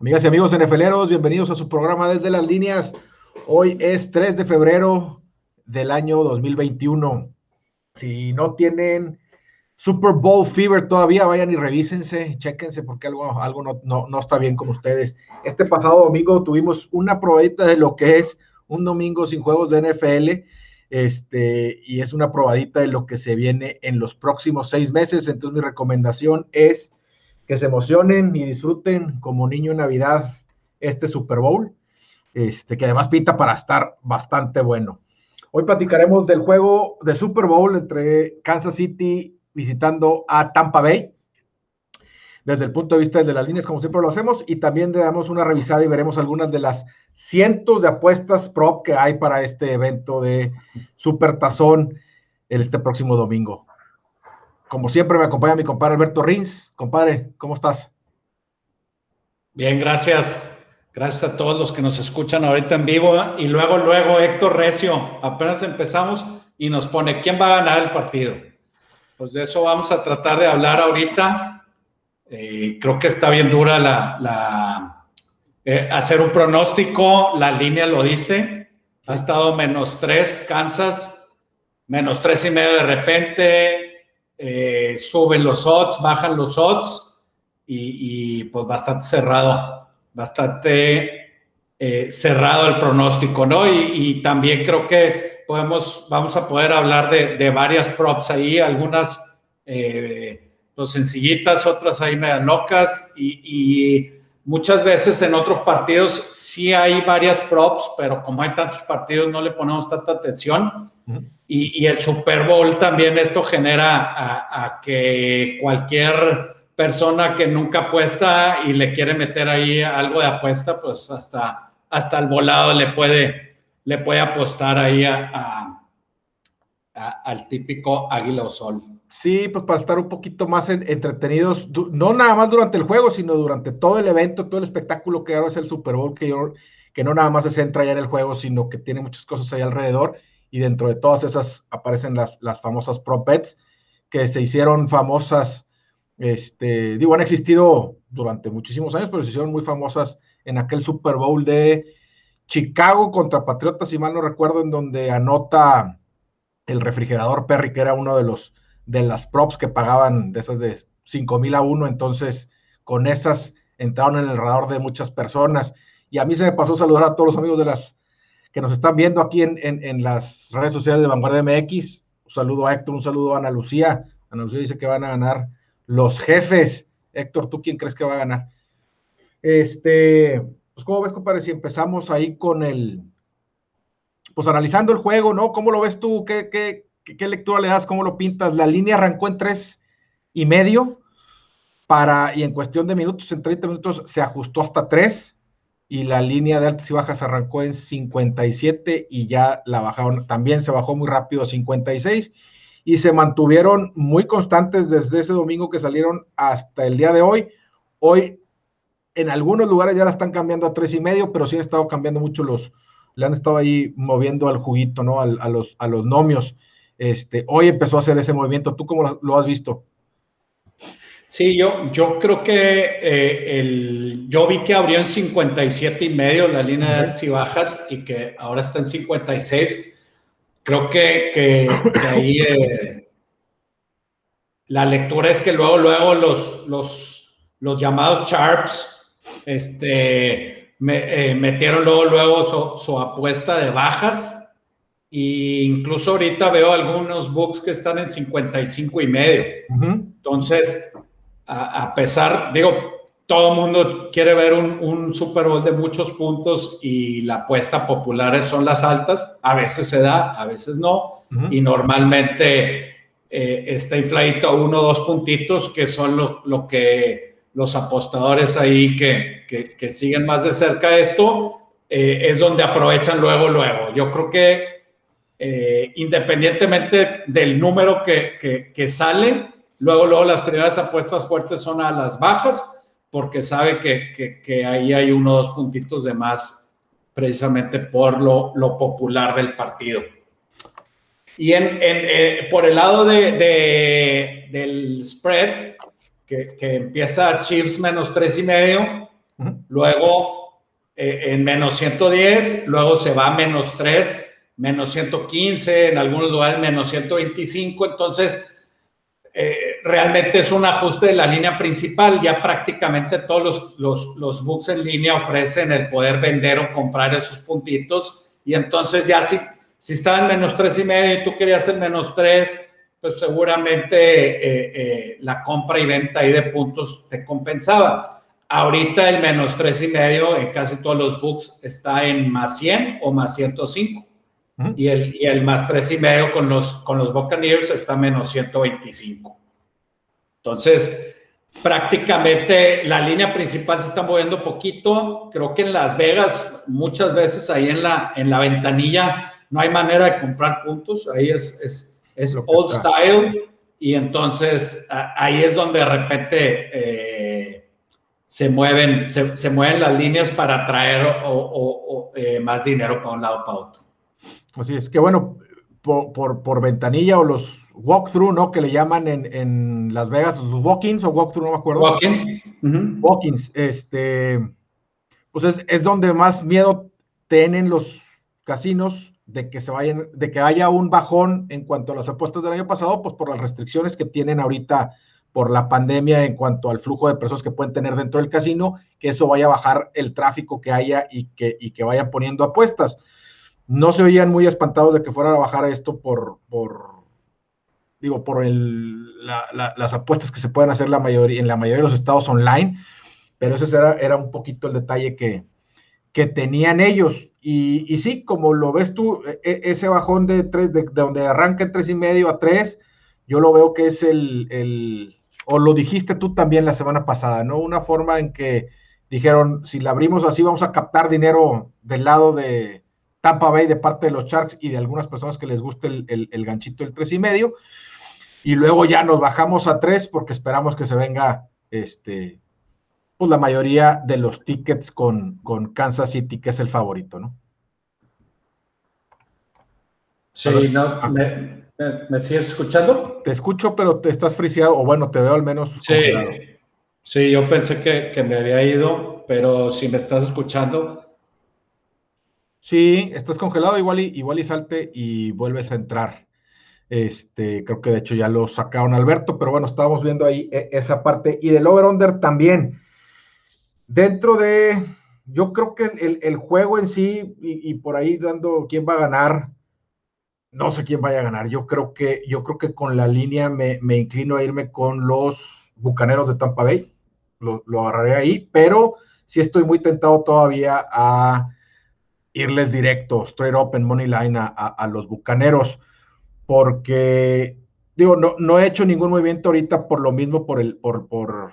Amigas y amigos NFLeros, bienvenidos a su programa desde las líneas. Hoy es 3 de febrero del año 2021. Si no tienen Super Bowl Fever todavía, vayan y revísense, chéquense porque algo, algo no, no, está bien con ustedes. Este pasado domingo tuvimos una probadita de lo que es un domingo sin juegos de NFL. Este, y es una probadita de lo que se viene en los próximos seis meses. Entonces, mi recomendación es que se emocionen y disfruten como niño en Navidad este Super Bowl, este, que además pinta para estar bastante bueno. Hoy platicaremos del juego de Super Bowl entre Kansas City visitando a Tampa Bay, desde el punto de vista de las líneas, como siempre lo hacemos, y también le damos una revisada y veremos algunas de las cientos de apuestas prop que hay para este evento de Super Tazón este próximo domingo. Como siempre, me acompaña mi compadre Alberto Rins. Compadre, ¿cómo estás? Bien, gracias. Gracias a todos los que nos escuchan ahorita en vivo. Y luego, luego, Héctor Recio, apenas empezamos y nos pone, ¿quién va a ganar el partido? Pues de eso vamos a tratar de hablar ahorita. Eh, creo que está bien dura la, eh, hacer un pronóstico, la línea lo dice. Ha estado menos tres, Kansas, menos tres y medio de repente, eh, suben los odds, bajan los odds y, pues bastante cerrado, bastante eh, cerrado el pronóstico, ¿no? Y, también creo que podemos, vamos a poder hablar de, varias props ahí, algunas eh, pues sencillitas, otras ahí medio locas y, muchas veces en otros partidos sí hay varias props, pero como hay tantos partidos no le ponemos tanta atención. Y, el Super Bowl también esto genera a, que cualquier persona que nunca apuesta y le quiere meter ahí algo de apuesta, pues hasta, hasta el volado le puede, le puede apostar ahí a, al típico águila o sol. Sí, pues para estar un poquito más entretenidos, no nada más durante el juego, sino durante todo el evento, todo el espectáculo que ahora es el Super Bowl, que, que no nada más se centra ya en el juego, sino que tiene muchas cosas ahí alrededor y dentro de todas esas aparecen las, las famosas Pro Pets que se hicieron famosas, este, digo, han existido durante muchísimos años, pero se hicieron muy famosas en aquel Super Bowl de Chicago contra Patriotas, si mal no recuerdo, en donde anota el refrigerador Perry, que era uno de los de las props que pagaban de esas de 5 mil a uno, entonces con esas entraron en el radar de muchas personas. Y a mí se me pasó saludar a todos los amigos de las que nos están viendo aquí en, las redes sociales de Vanguardia MX. Un saludo a Héctor, un saludo a Ana Lucía. Ana Lucía dice que van a ganar los jefes. Héctor, ¿tú quién crees que va a ganar? Este, pues, ¿cómo ves, compadre? Si empezamos ahí con el, pues analizando el juego, ¿no? ¿Cómo lo ves tú? ¿Qué, qué, qué lectura le das? ¿Cómo lo pintas? La línea arrancó en tres y medio para, y en cuestión de minutos, en 30 minutos se ajustó hasta tres y la línea de altas y bajas arrancó en 57 y ya la bajaron, también se bajó muy rápido a 56 y se mantuvieron muy constantes desde ese domingo que salieron hasta el día de hoy. Hoy en algunos lugares ya la están cambiando a tres y medio, pero sí han estado cambiando mucho los, le han estado ahí moviendo al juguito, ¿no? a, los, a los nomios. Este, hoy empezó a hacer ese movimiento. ¿Tú cómo lo has visto? Sí, yo, yo creo que eh, el, yo vi que abrió en 57 y medio la línea de altas y bajas y que ahora está en 56. Creo que, que, ahí eh, la lectura es que luego, luego los, los, los llamados Sharps este, me, eh, metieron luego, luego su, apuesta de bajas. E incluso ahorita veo algunos books que están en 55 y medio. Entonces, a, pesar, digo, todo el mundo quiere ver un, Super Bowl de muchos puntos y la apuesta popular son las altas. A veces se da, a veces no. Y normalmente eh, está infladito uno o dos puntitos, que son lo, que los apostadores ahí que, que, siguen más de cerca esto, eh, es donde aprovechan luego, luego. Yo creo que eh, independientemente del número que, que sale, Luego, luego las primeras apuestas fuertes son a las bajas, porque sabe que, ahí hay unos puntitos de más precisamente por lo, popular del partido. Y en, eh, por el lado de, del spread, que, empieza Chiefs menos tres y medio, luego eh, en menos 110, luego se va a menos 3, menos 115, en algunos lugares menos 125, entonces eh, realmente es un ajuste de la línea principal. Ya prácticamente todos los, los, los books en línea ofrecen el poder vender o comprar esos puntitos. Y entonces ya si, si estaba en menos tres y medio y tú querías el menos tres, pues seguramente eh, eh, la compra y venta ahí de puntos te compensaba. Ahorita el menos tres y medio en casi todos los books está en más 100 o más 105 y el, y el más tres y medio con los, con los Buccaneers está menos 125. Entonces, prácticamente la línea principal se está moviendo poquito. Creo que en Las Vegas, muchas veces ahí en la, en la ventanilla, no hay manera de comprar puntos. Ahí es, es, es old style. Y entonces ahí es donde de repente eh, se, mueven, se, se, mueven las líneas para traer o, o, eh, más dinero para un lado para otro. Así es que bueno, por, por, ventanilla o los walkthrough, ¿no? Que le llaman en, en Las Vegas, los walk-ins o walkthrough, no me acuerdo. Walk-ins. Walk-ins, este, pues es, es, donde más miedo tienen los casinos de que se vayan, de que haya un bajón en cuanto a las apuestas del año pasado, pues por las restricciones que tienen ahorita por la pandemia en cuanto al flujo de personas que pueden tener dentro del casino, que eso vaya a bajar el tráfico que haya y que, y que vayan poniendo apuestas no se oían muy espantados de que fuera a bajar esto por, por digo, por el, las apuestas que se pueden hacer la mayoría, en la mayoría de los estados online, pero ese era, era un poquito el detalle que, que tenían ellos. Y, sí, como lo ves tú, e, e, ese bajón de tres, de, donde arranca en tres y medio a tres, yo lo veo que es el, el, o lo dijiste tú también la semana pasada, ¿no? Una forma en que dijeron, si la abrimos así, vamos a captar dinero del lado de, Tampa Bay de parte de los Sharks y de algunas personas que les guste el, ganchito del tres y medio. Y luego ya nos bajamos a tres porque esperamos que se venga este, pues la mayoría de los tickets con, con Kansas City, que es el favorito, ¿no? Sí, no, ah. ¿me, sigues escuchando? Te escucho, pero te estás friseado, o bueno, te veo al menos. Sí, sí yo pensé que, que me había ido, pero si me estás escuchando, Sí, estás congelado igual y, igual y salte y vuelves a entrar. Este, creo que de hecho ya lo sacaron Alberto, pero bueno, estábamos viendo ahí e, esa parte. Y del over-under también. Dentro de, yo creo que el, juego en sí, y, por ahí dando quién va a ganar, no sé quién vaya a ganar. Yo creo que, yo creo que con la línea me, inclino a irme con los bucaneros de Tampa Bay. Lo, lo agarraré ahí, pero sí estoy muy tentado todavía a irles directo, straight up en money line a, los bucaneros, porque digo, no, no, he hecho ningún movimiento ahorita por lo mismo, por el, por, por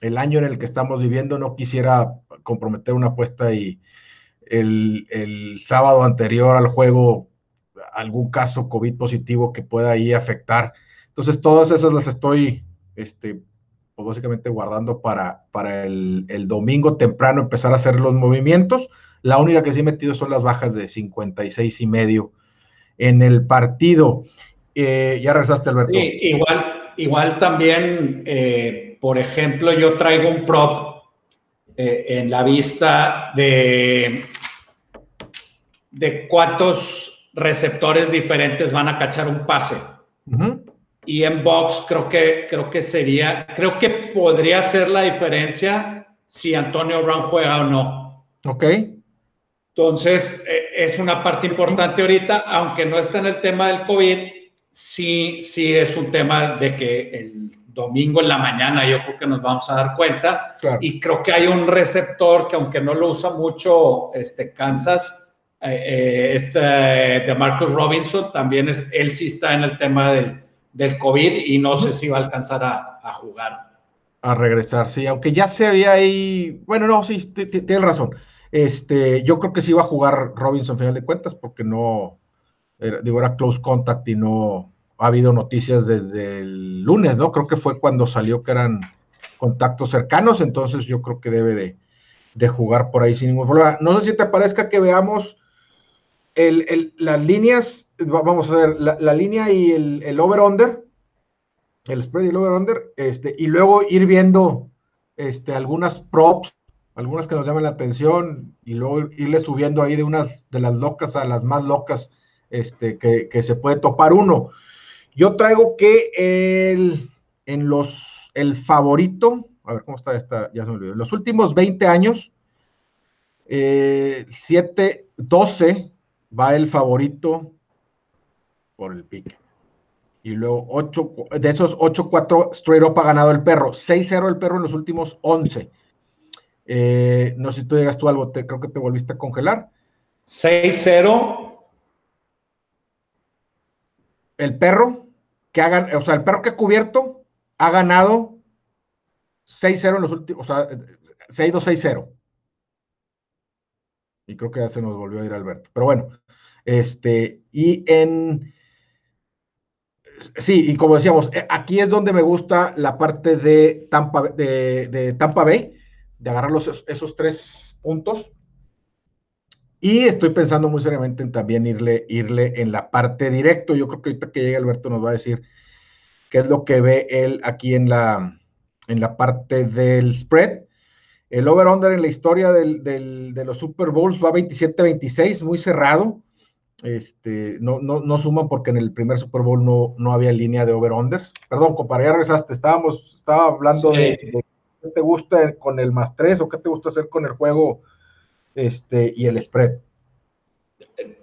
el año en el que estamos viviendo, no quisiera comprometer una apuesta y el, el sábado anterior al juego algún caso COVID positivo que pueda ahí afectar. Entonces, todas esas las estoy, este, pues básicamente guardando para, para el, el domingo temprano empezar a hacer los movimientos. La única que sí he metido son las bajas de 56 y medio en el partido. Eh, ya regresaste, Alberto. Sí, igual, igual también, eh, por ejemplo, yo traigo un prop eh, en la vista de, de cuántos receptores diferentes van a cachar un pase. Y en box creo que, creo que sería, creo que podría ser la diferencia si Antonio Brown juega o no. Ok. Entonces, eh, es una parte importante ahorita, aunque no está en el tema del COVID, sí, sí es un tema de que el domingo en la mañana yo creo que nos vamos a dar cuenta. Y creo que hay un receptor que aunque no lo usa mucho este, Kansas, eh, eh, este de Marcus Robinson, también es, él sí está en el tema del, del COVID y no sé si va a alcanzar a, a jugar. A regresar, sí, aunque ya se había ahí, bueno, no, sí, tienes razón este, yo creo que sí iba a jugar Robinson, final de cuentas, porque no, digo, era close contact y no ha habido noticias desde el lunes, ¿no? Creo que fue cuando salió que eran contactos cercanos, entonces yo creo que debe de, jugar por ahí sin ningún problema. No sé si te parezca que veamos el, las líneas, vamos a ver, la, línea y el, over-under, el spread y el over-under, este, y luego ir viendo este, algunas props algunas que nos llamen la atención y luego irle subiendo ahí de unas de las locas a las más locas este, que, se puede topar uno. Yo traigo que el, en los, el favorito, a ver cómo está esta, ya se me olvidó, los últimos 20 años, 7, eh, 12 va el favorito por el pique. Y luego 8, de esos 8, 4 straight up ha ganado el perro. 6-0 el perro en los últimos 11. Eh, no sé si tú digas tú algo, te, creo que te volviste a congelar. 6-0. El perro que hagan, o sea, el perro que ha cubierto ha ganado 6-0 en los últimos, o sea, se ha ido 6-0. Y creo que ya se nos volvió a ir Alberto. Pero bueno, este, y en. Sí, y como decíamos, eh, aquí es donde me gusta la parte de Tampa, de, Tampa Bay, de agarrar esos tres puntos. Y estoy pensando muy seriamente en también irle, irle en la parte directo. Yo creo que ahorita que llegue Alberto nos va a decir qué es lo que ve él aquí en la, en la parte del spread. El over-under en la historia de los Super Bowls va 27-26, muy cerrado. Este, no, no, no suman porque en el primer Super Bowl no, no había línea de over-unders. Perdón, compadre, ya regresaste. Estábamos, estaba hablando de, qué te gusta con el más 3 o qué te gusta hacer con el juego este, y el spread.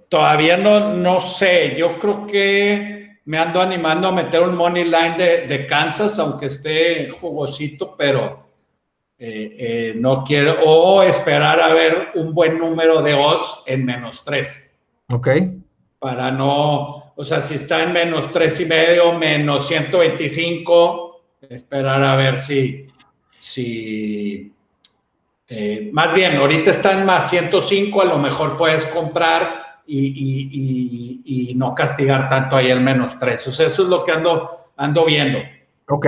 Todavía no, no sé. Yo creo que me ando animando a meter un money line de, de Kansas, aunque esté jugosito, pero eh, eh, no quiero, o esperar a ver un buen número de odds en menos 3. Ok. Para no, o sea, si está en menos 3 y medio, menos 125, esperar a ver si, si, eh, más bien, ahorita está en más 105, a lo mejor puedes comprar y, no castigar tanto ahí el menos 3. O sea, eso es lo que ando, ando viendo. Ok.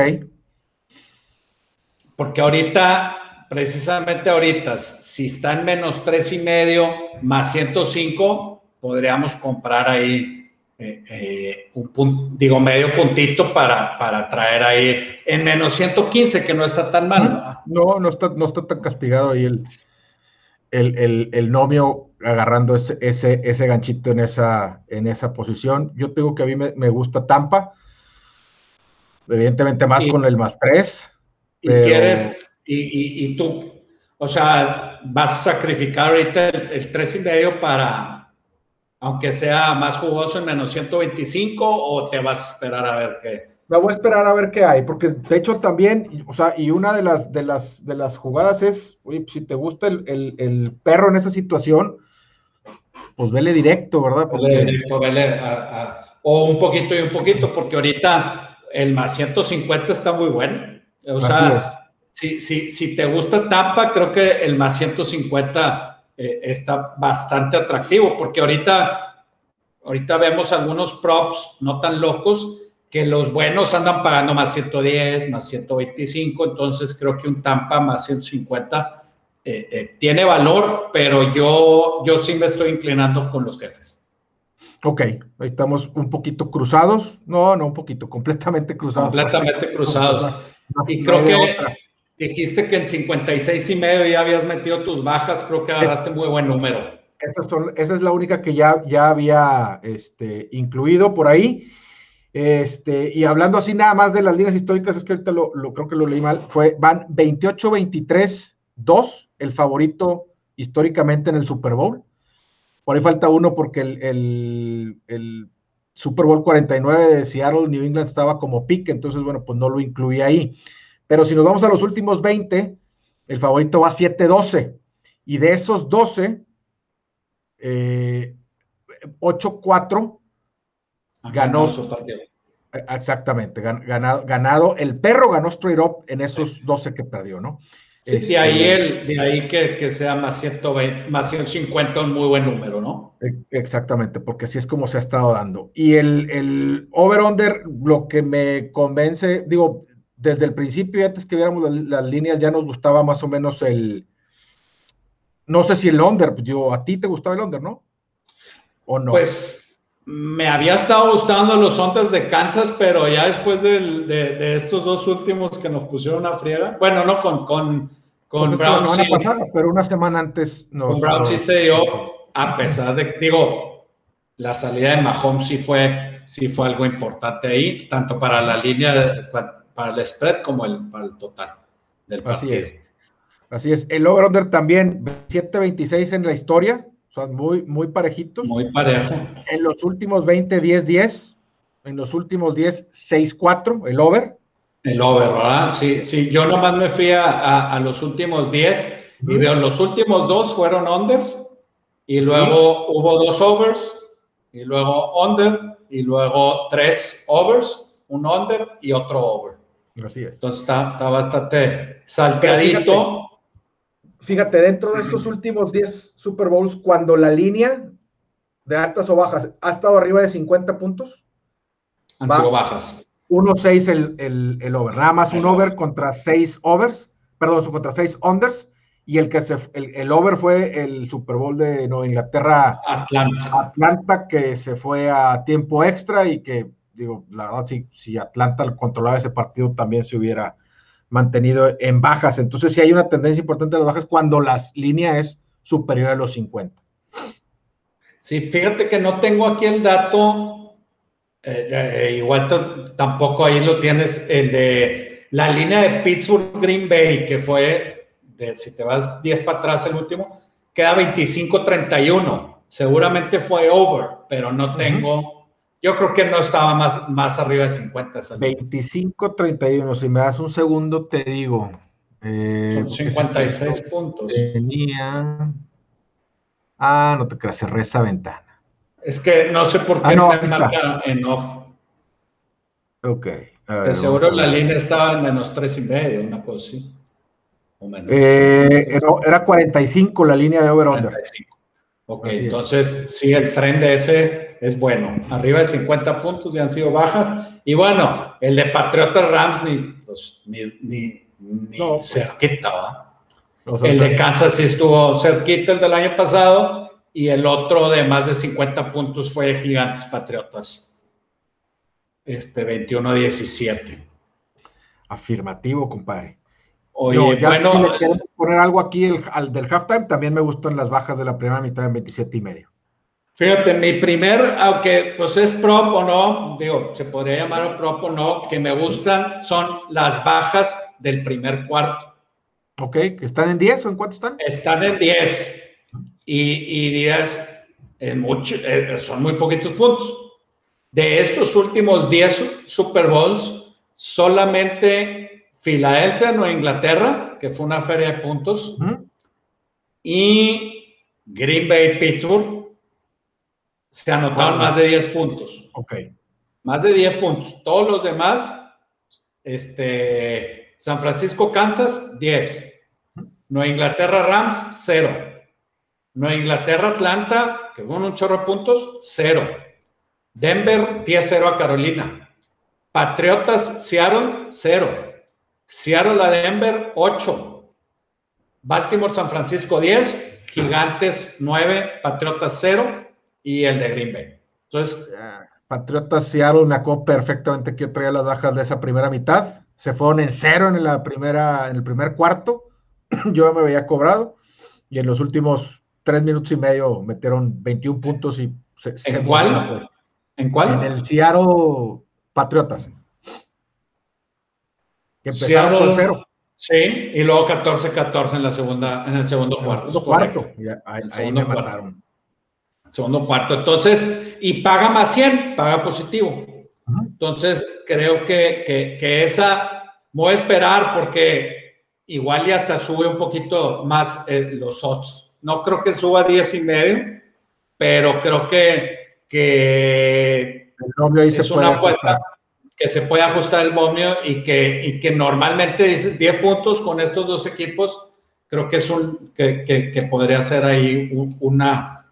Porque ahorita, precisamente ahorita, si está en menos tres y medio más 105, podríamos comprar ahí eh, eh, un punto, digo, medio puntito para, para traer ahí en menos 115, que no está tan mal. No, no está, no está tan castigado ahí el, el, el, novio agarrando ese, ese, ese, ganchito en esa, en esa posición. Yo tengo que a mí me, gusta Tampa, evidentemente más con el más 3 y quieres, y, y, tú, o sea, vas a sacrificar ahorita el, 3 y medio para, aunque sea más jugoso en menos 125, o te vas a esperar a ver qué. Me voy a esperar a ver qué hay, porque de hecho también, o sea, y una de las, de las, de las jugadas es, oye, si te gusta el, el, perro en esa situación, pues vele directo, ¿verdad? Vele directo, vele o un poquito y un poquito, porque ahorita el más 150 está muy bueno. O sea, si, si, si, te gusta Tampa, creo que el más 150 eh, está bastante atractivo, porque ahorita, ahorita vemos algunos props no tan locos que los buenos andan pagando más 110, más 125, entonces creo que un Tampa más 150 eh, eh, tiene valor, pero yo, yo sí me estoy inclinando con los jefes. Ok, ahí estamos un poquito cruzados. No, no, un poquito, completamente cruzados. Completamente cruzados. Y creo que dijiste que en 56 y medio ya habías metido tus bajas, creo que agarraste muy buen número. Esa, es la única que ya, ya había este, incluido por ahí. Este, y hablando así nada más de las líneas históricas, es que ahorita lo, creo que lo leí mal, fue, van 28-23-2, el favorito históricamente en el Super Bowl. Por ahí falta uno porque el, el Super Bowl 49 de Seattle, New England estaba como pique, entonces, bueno, pues no lo incluí ahí. Pero si nos vamos a los últimos 20, el favorito va 7-12. Y de esos 12, 8-4 eh, ganó. Su partido. Exactamente, ganado, ganado. El perro ganó straight up en esos 12 que perdió, ¿no? Sí, de ahí, este, el, de ahí que, que, sea más, 120, más 150 un muy buen número, ¿no? E, exactamente, porque así es como se ha estado dando. Y el, el over-under, lo que me convence, digo, desde el principio, antes que viéramos las, líneas, ya nos gustaba más o menos el, no sé si el under, yo, a ti te gustaba el under, ¿no? ¿O no? Pues me había estado gustando los unders de Kansas, pero ya después de, de, estos dos últimos que nos pusieron a friega, bueno, no, con, con, Con Brown sí, pero una semana antes no. Con Brown sí se dio, a pesar de, digo, la salida de Mahomes sí fue, sí fue algo importante ahí, tanto para la línea, para el spread como el, para el total del partido. Así es. Así es. El over-under también, 7-26 en la historia, o sea, muy, muy parejitos. Muy parejo. En los últimos 20, 10, 10. En los últimos 10, 6, 4, el over. El over, ¿verdad? Sí, sí. Yo nomás me fui a, los últimos 10 y veo los últimos dos fueron unders y luego hubo dos overs y luego under y luego tres overs, un under y otro over. Así es. Entonces está, está bastante salteadito. Fíjate, dentro de estos últimos 10 Super Bowls, cuando la línea de altas o bajas ha estado arriba de 50 puntos, han sido bajas. 1-6 el, el, over, nada más un over contra 6 overs, perdón, contra 6 unders, y el que se el, over fue el Super Bowl de Nueva Inglaterra Atlanta. Atlanta que se fue a tiempo extra y que digo la verdad si, si Atlanta controlaba ese partido también se hubiera mantenido en bajas. Entonces, sí hay una tendencia importante de las bajas cuando la línea es superior a los 50. Sí, fíjate que no tengo aquí el dato, eh, eh, igual tampoco ahí lo tienes, el de la línea de Pittsburgh Green Bay, que fue, de, si te vas 10 para atrás el último, queda 25-31. Seguramente fue over, pero no tengo yo creo que no estaba más, más arriba de 50. 25-31. Si me das un segundo, te digo. Eh, Son 56 puntos. Tenía. Ah, no te creas, cerré esa ventana. Es que no sé por qué ah, no, me marca en off. Ok. de seguro la línea estaba en menos 3 y medio, una cosa así. O menos, eh, era, 45 la línea de over-under. Ok, entonces sí, el tren de ese es bueno. Arriba de 50 puntos ya han sido bajas. Y bueno, el de Patriotas Rams ni, pues, ni, ni, pues. cerquita, ¿va? el de Kansas sí estuvo cerquita el del año pasado. Y el otro de más de 50 puntos fue Gigantes Patriotas. Este 21-17. Afirmativo, compadre. Oye, bueno, si le poner algo aquí el, al del halftime, también me gustan las bajas de la primera mitad en 27 y medio. Fíjate, mi primer, aunque pues es prop o no, digo, se podría llamar prop o no, que me gustan son las bajas del primer cuarto. Ok, ¿que están en 10 o en cuánto están? Están en 10 y, y 10 en mucho, eh, son muy poquitos puntos. De estos últimos 10 Super Bowls, solamente Filadelfia, Nueva Inglaterra, que fue una feria de puntos, y Green Bay, Pittsburgh, se anotaron más de 10 puntos. Ok. Más de 10 puntos. Todos los demás, este, San Francisco, Kansas, 10. Nueva Inglaterra, Rams, 0. Nueva Inglaterra, Atlanta, que fueron un chorro de puntos, 0. Denver, 10-0 a Carolina. Patriotas, Seattle, 0. Seattle a Denver 8, Baltimore San Francisco 10, Gigantes 9, Patriotas 0 y el de Green Bay. Entonces, Patriotas Seattle me acuerdo perfectamente que yo traía las bajas de esa primera mitad. Se fueron en cero en la primera, en el primer cuarto. yo me veía cobrado y en los últimos tres minutos y medio metieron 21 puntos y se, ¿En cuál? ¿En cuál? En el Seattle Patriotas que empezaron con cero. Sí, y luego 14-14 en la segunda, en el segundo cuarto. Segundo cuarto. ahí, segundo me mataron. Segundo cuarto. Entonces, y paga más 100, paga positivo. Entonces, creo que, que, que, esa voy a esperar porque igual ya hasta sube un poquito más eh, los odds. No creo que suba 10 y medio, pero creo que, que es una apuesta que se puede ajustar el momio y que, y que normalmente dices 10 puntos con estos dos equipos, creo que es un, que, que, podría ser ahí una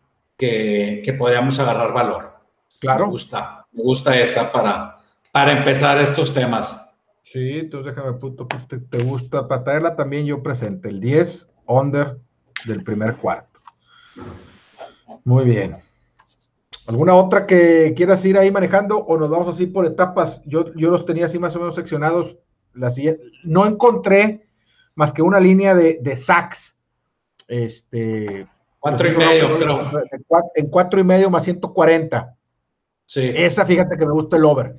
que, que, podríamos agarrar valor. Claro. Me gusta, me gusta esa para, para empezar estos temas. Sí, entonces déjame, puto, te, te gusta, para traerla también yo presente, el 10 under del primer cuarto. Muy bien. ¿Alguna otra que quieras ir ahí manejando o nos vamos así por etapas? Yo, yo los tenía así más o menos seccionados. La. No encontré más que una línea de, de sacks. Este, cuatro y medio, creo. En cuatro y medio más 140. Sí. Esa, fíjate que me gusta el over.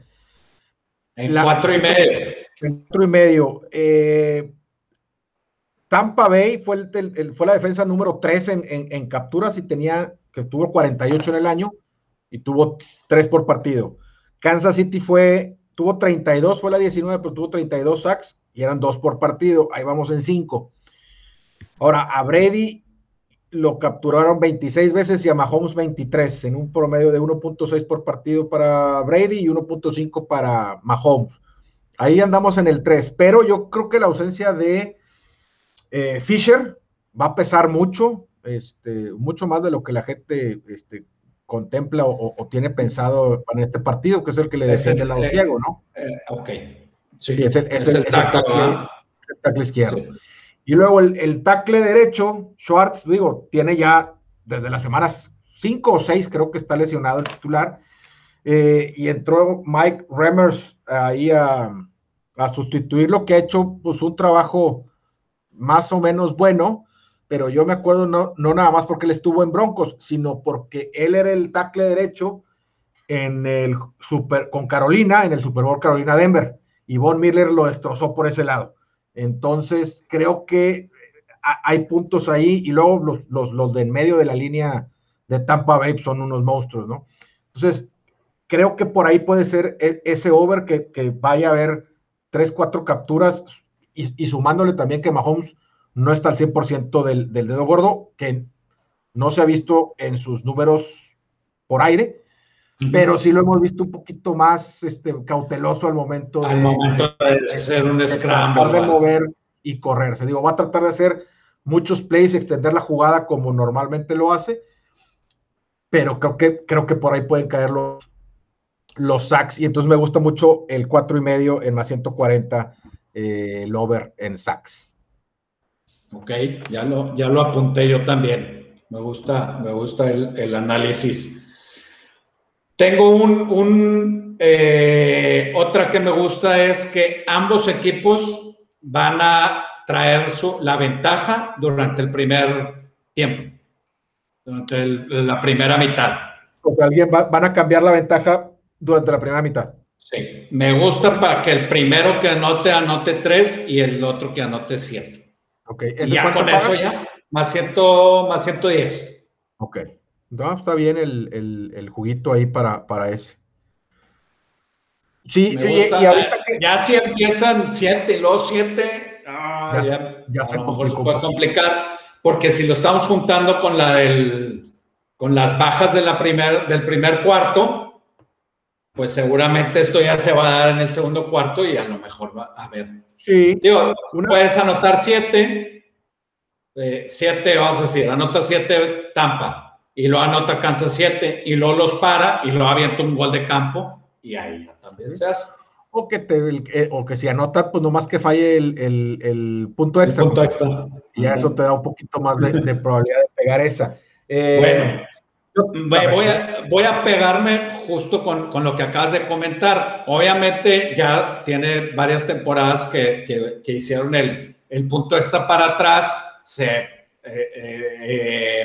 En cuatro y medio. En cuatro y medio. Eh, Tampa Bay fue, el, fue la defensa número 3 en, en, capturas y tenía, que tuvo 48 en el año y tuvo 3 por partido. Kansas City fue, tuvo 32, fue la 19, pero tuvo 32 sacks y eran 2 por partido. Ahí vamos en 5. Ahora, a Brady lo capturaron 26 veces y a Mahomes 23, en un promedio de 1.6 por partido para Brady y 1.5 para Mahomes. Ahí andamos en el 3, pero yo creo que la ausencia de eh, Fisher va a pesar mucho, este, mucho más de lo que la gente este, contempla o, tiene pensado en este partido, que es el que le defiende el lado ciego, ¿no? Eh, ok. Sí, es el, tackle, izquierdo. Y luego el, el, tackle derecho, Schwartz, digo, tiene ya desde las semanas 5 o 6, creo que está lesionado el titular. Eh, y entró Mike Remmers ahí a, a, sustituir lo que ha hecho, pues un trabajo más o menos bueno, pero yo me acuerdo no, no nada más porque él estuvo en Broncos, sino porque él era el tackle derecho en el super, con Carolina, en el Super Bowl Carolina Denver, y Von Miller lo destrozó por ese lado. Entonces, creo que hay puntos ahí, y luego los, los, los de en medio de la línea de Tampa Bay son unos monstruos, ¿no? Entonces, creo que por ahí puede ser e, ese over que, que vaya a haber tres, cuatro capturas y, sumándole también que Mahomes no está al 100% del, del dedo gordo, que no se ha visto en sus números por aire, pero sí lo hemos visto un poquito más este, cauteloso al momento, al de, momento de, hacer un scramble. De mover y correrse. Digo, va a tratar de hacer muchos plays, extender la jugada como normalmente lo hace, pero creo que, creo que por ahí pueden caer los, los sacks y entonces me gusta mucho el cuatro y medio en más 140 eh, el over en sacks. Ok, ya lo, ya lo apunté yo también. Me gusta, me gusta el, análisis. Tengo un, eh, otra que me gusta es que ambos equipos van a traer su, la ventaja durante el primer tiempo, durante la primera mitad. Porque alguien van a cambiar la ventaja durante la primera mitad. Sí, me gusta para que el primero que anote anote tres y el otro que anote siete. Ok, ya con eso ya, más, ciento, más 110. Ok, no, está bien el, el, juguito ahí para, para ese. Sí, y, ahorita que... Ya si empiezan siete y luego siete, ah, ya, ya, se a lo mejor se puede complicar, porque si lo estamos juntando con la del, con las bajas de la primer, del primer cuarto, pues seguramente esto ya se va a dar en el segundo cuarto y a lo mejor va a ver. Sí. Digo, puedes anotar siete, eh, siete, vamos a decir, anota siete Tampa y lo anota Kansas siete y luego los para y lo avienta un gol de campo y ahí también se hace. O que, te, eh, o que si anota, pues nomás que falle el, el, punto extra. punto extra. Y ya eso te da un poquito más de, probabilidad de pegar esa. Eh, bueno, Voy a, voy a pegarme justo con, con, lo que acabas de comentar. Obviamente ya tiene varias temporadas que, que, hicieron el, el, punto extra para atrás. Se, eh, eh,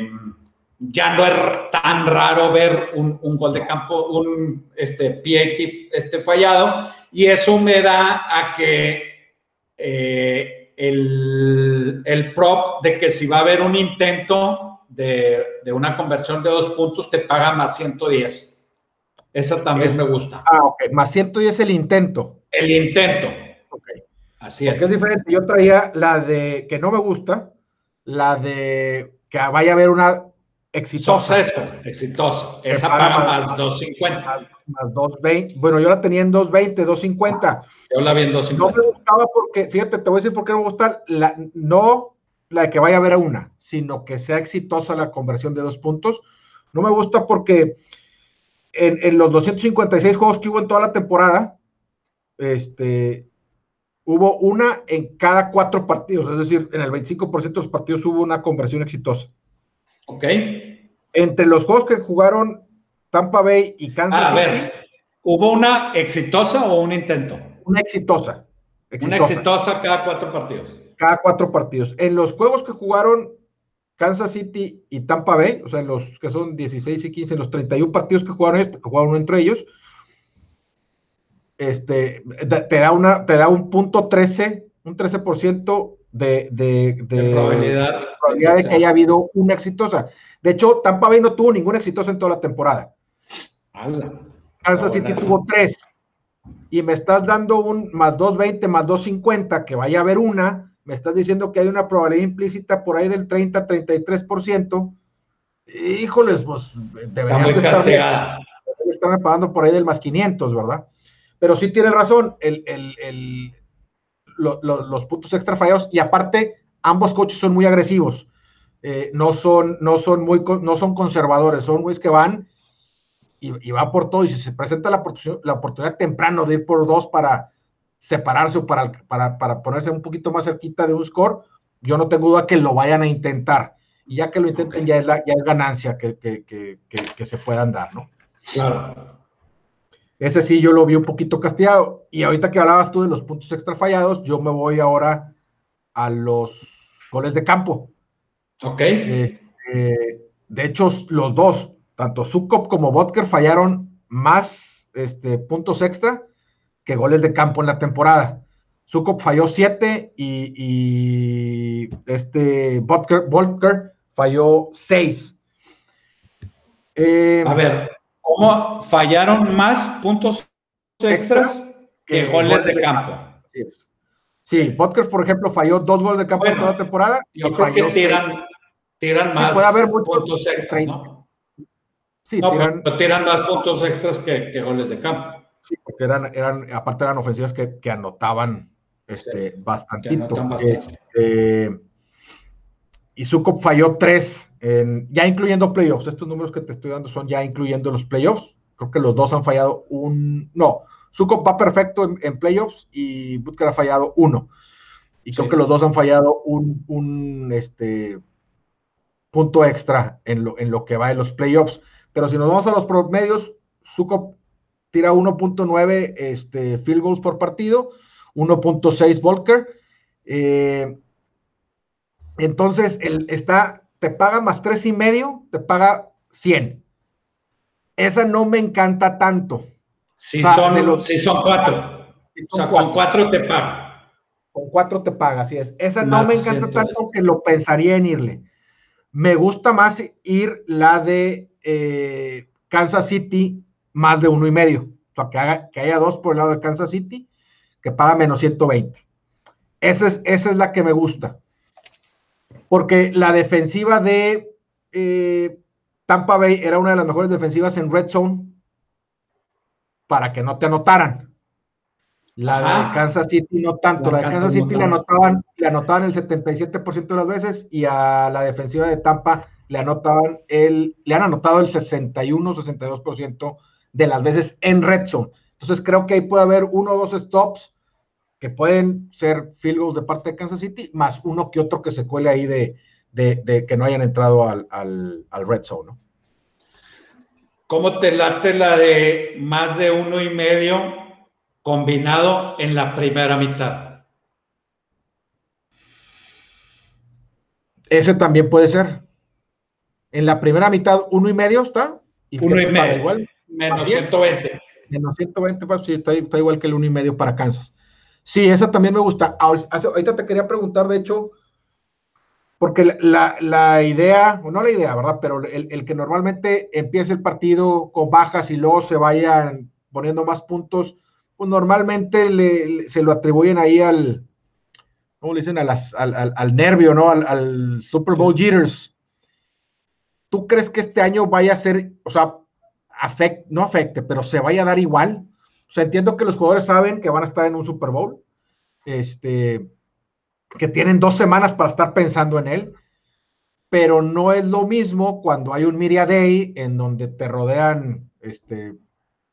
ya no es tan raro ver un, un gol de campo, un este, PAT este fallado. Y eso me da a que eh, el, el prop de que si va a haber un intento de, una conversión de dos puntos te paga más 110. Esa también me gusta. Ah, ok. Más 110 el intento. El intento. Ok. Así es. es diferente. Yo traía la de que no me gusta, la de que vaya a haber una exitosa. exitosa. Esa paga más, 250. Más, 220. Bueno, yo la tenía en 220, 250. Yo la vi en 250. No me gustaba porque, fíjate, te voy a decir por qué no me gusta. La, no la de que vaya a haber a una, sino que sea exitosa la conversión de dos puntos. No me gusta porque en, los 256 juegos que hubo en toda la temporada, este, hubo una en cada cuatro partidos, es decir, en el 25% de los partidos hubo una conversión exitosa. Ok. Entre los juegos que jugaron Tampa Bay y Kansas ah, a Ver, ¿hubo una exitosa o un intento? Una exitosa. Exitosa. Una exitosa cada cuatro partidos. Cada cuatro partidos. En los juegos que jugaron Kansas City y Tampa Bay, o sea, los que son 16 y 15, los 31 partidos que jugaron ellos, porque jugaron uno entre ellos, este, te da, una, te da un punto 13, un 13% de, de, de, probabilidad, de que haya habido una exitosa. De hecho, Tampa Bay no tuvo ninguna exitosa en toda la temporada. Kansas City tuvo tres. Y me estás dando un más 220, más 250, que vaya a haber una. Me estás diciendo que hay una probabilidad implícita por ahí del 30, 33%. Híjoles, pues deberían estar, estar pagando por ahí del más 500, ¿verdad? Pero sí tiene razón, el, el, los puntos extra fallados y aparte ambos coches son muy agresivos. Eh, no, son, no, son muy, no son conservadores, son güeyes que van y, va por todo. Y si se presenta la, la oportunidad temprano de ir por dos para separarse o para, para, para, ponerse un poquito más cerquita de un score, yo no tengo duda que lo vayan a intentar. Y ya que lo intenten, ya, es la, ya es ganancia que, que, que, que, se puedan dar, ¿no? Claro. Ese sí yo lo vi un poquito castigado. Y ahorita que hablabas tú de los puntos extra fallados, yo me voy ahora a los goles de campo. Ok. Este, de hecho, los dos, tanto Sukop como Vodker fallaron más este, puntos extra que goles de campo en la temporada. Sukop falló siete y, este Vodker, falló seis. Eh, a ver, ¿cómo fallaron más puntos extras que, goles de, campo? Sí, Vodker, por ejemplo, falló dos goles de campo en toda la temporada. Yo creo que tiran, tiran más puntos extras, ¿no? Sí, tiran, más puntos extras que, goles de campo. Sí, porque eran, eran aparte eran ofensivas que, anotaban este, bastantito. Este, y Sukop falló tres, ya incluyendo playoffs. Estos números que te estoy dando son ya incluyendo los playoffs. Creo que los dos han fallado un. No, Sukop va perfecto en, playoffs y Butker ha fallado uno. Y creo que los dos han fallado un, un este, punto extra en lo, en lo que va en los playoffs. Pero si nos vamos a los promedios, Suco tira 1.9 este, field goals por partido, 1.6 Volker. Eh, entonces, el, está, te paga más tres y medio, te paga 100. Esa no me encanta tanto. Si, son, si son cuatro. o sea, con cuatro te paga. Con cuatro te paga, así es. Esa no me encanta tanto que lo pensaría en irle. Me gusta más ir la de eh, Kansas City más de uno y medio. O sea, que, haga, que haya dos por el lado de Kansas City, que paga menos 120. Esa es, esa es la que me gusta. Porque la defensiva de eh, Tampa Bay era una de las mejores defensivas en Red Zone para que no te anotaran. La de Kansas City no tanto. La, de Kansas, City le anotaban, le anotaban el 77% de las veces y a la defensiva de Tampa le anotaban el, le han anotado el 61, 62% de las veces en red zone. Entonces creo que ahí puede haber uno o dos stops que pueden ser field goals de parte de Kansas City, más uno que otro que se cuele ahí de, que no hayan entrado al, red zone, ¿no? ¿Cómo te late la de más de uno y medio combinado en la primera mitad? Ese también puede ser. En la primera mitad, uno y medio está. Y uno y medio. Igual. Menos 120. Menos 120, pues sí, está, igual que el uno y medio para Kansas. Sí, esa también me gusta. Ahorita te quería preguntar, de hecho, porque la, idea, o no la idea, ¿verdad? Pero el, que normalmente empiece el partido con bajas y luego se vayan poniendo más puntos, pues normalmente se lo atribuyen ahí al, ¿cómo le dicen? al, nervio, ¿no? Al, Super Bowl jitters. ¿tú crees que este año vaya a ser, o sea, no afecte, pero se vaya a dar igual? O sea, entiendo que los jugadores saben que van a estar en un Super Bowl, este, que tienen dos semanas para estar pensando en él, pero no es lo mismo cuando hay un Media Day en donde te rodean, este,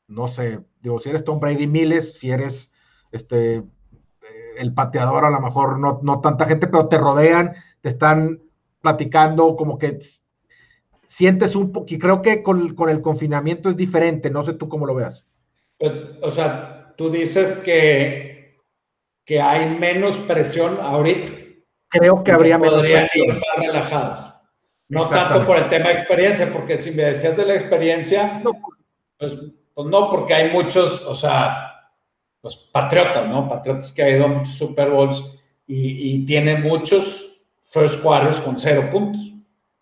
no sé, digo, si eres Tom Brady, miles, si eres, este, eh, el pateador, a lo mejor no, no tanta gente, pero te rodean, te están platicando, como que sientes un poco, y creo que con, el confinamiento es diferente, no sé tú cómo lo veas. O sea, tú dices que que hay menos presión ahorita. Creo que habría menos podrían ir más relajados. No tanto por el tema de experiencia, porque si me decías de la experiencia, pues, pues, no, porque hay muchos, o sea, los patriotas, ¿no? Patriotas que ha ido a muchos Super Bowls y, y tiene muchos first quarters con cero puntos.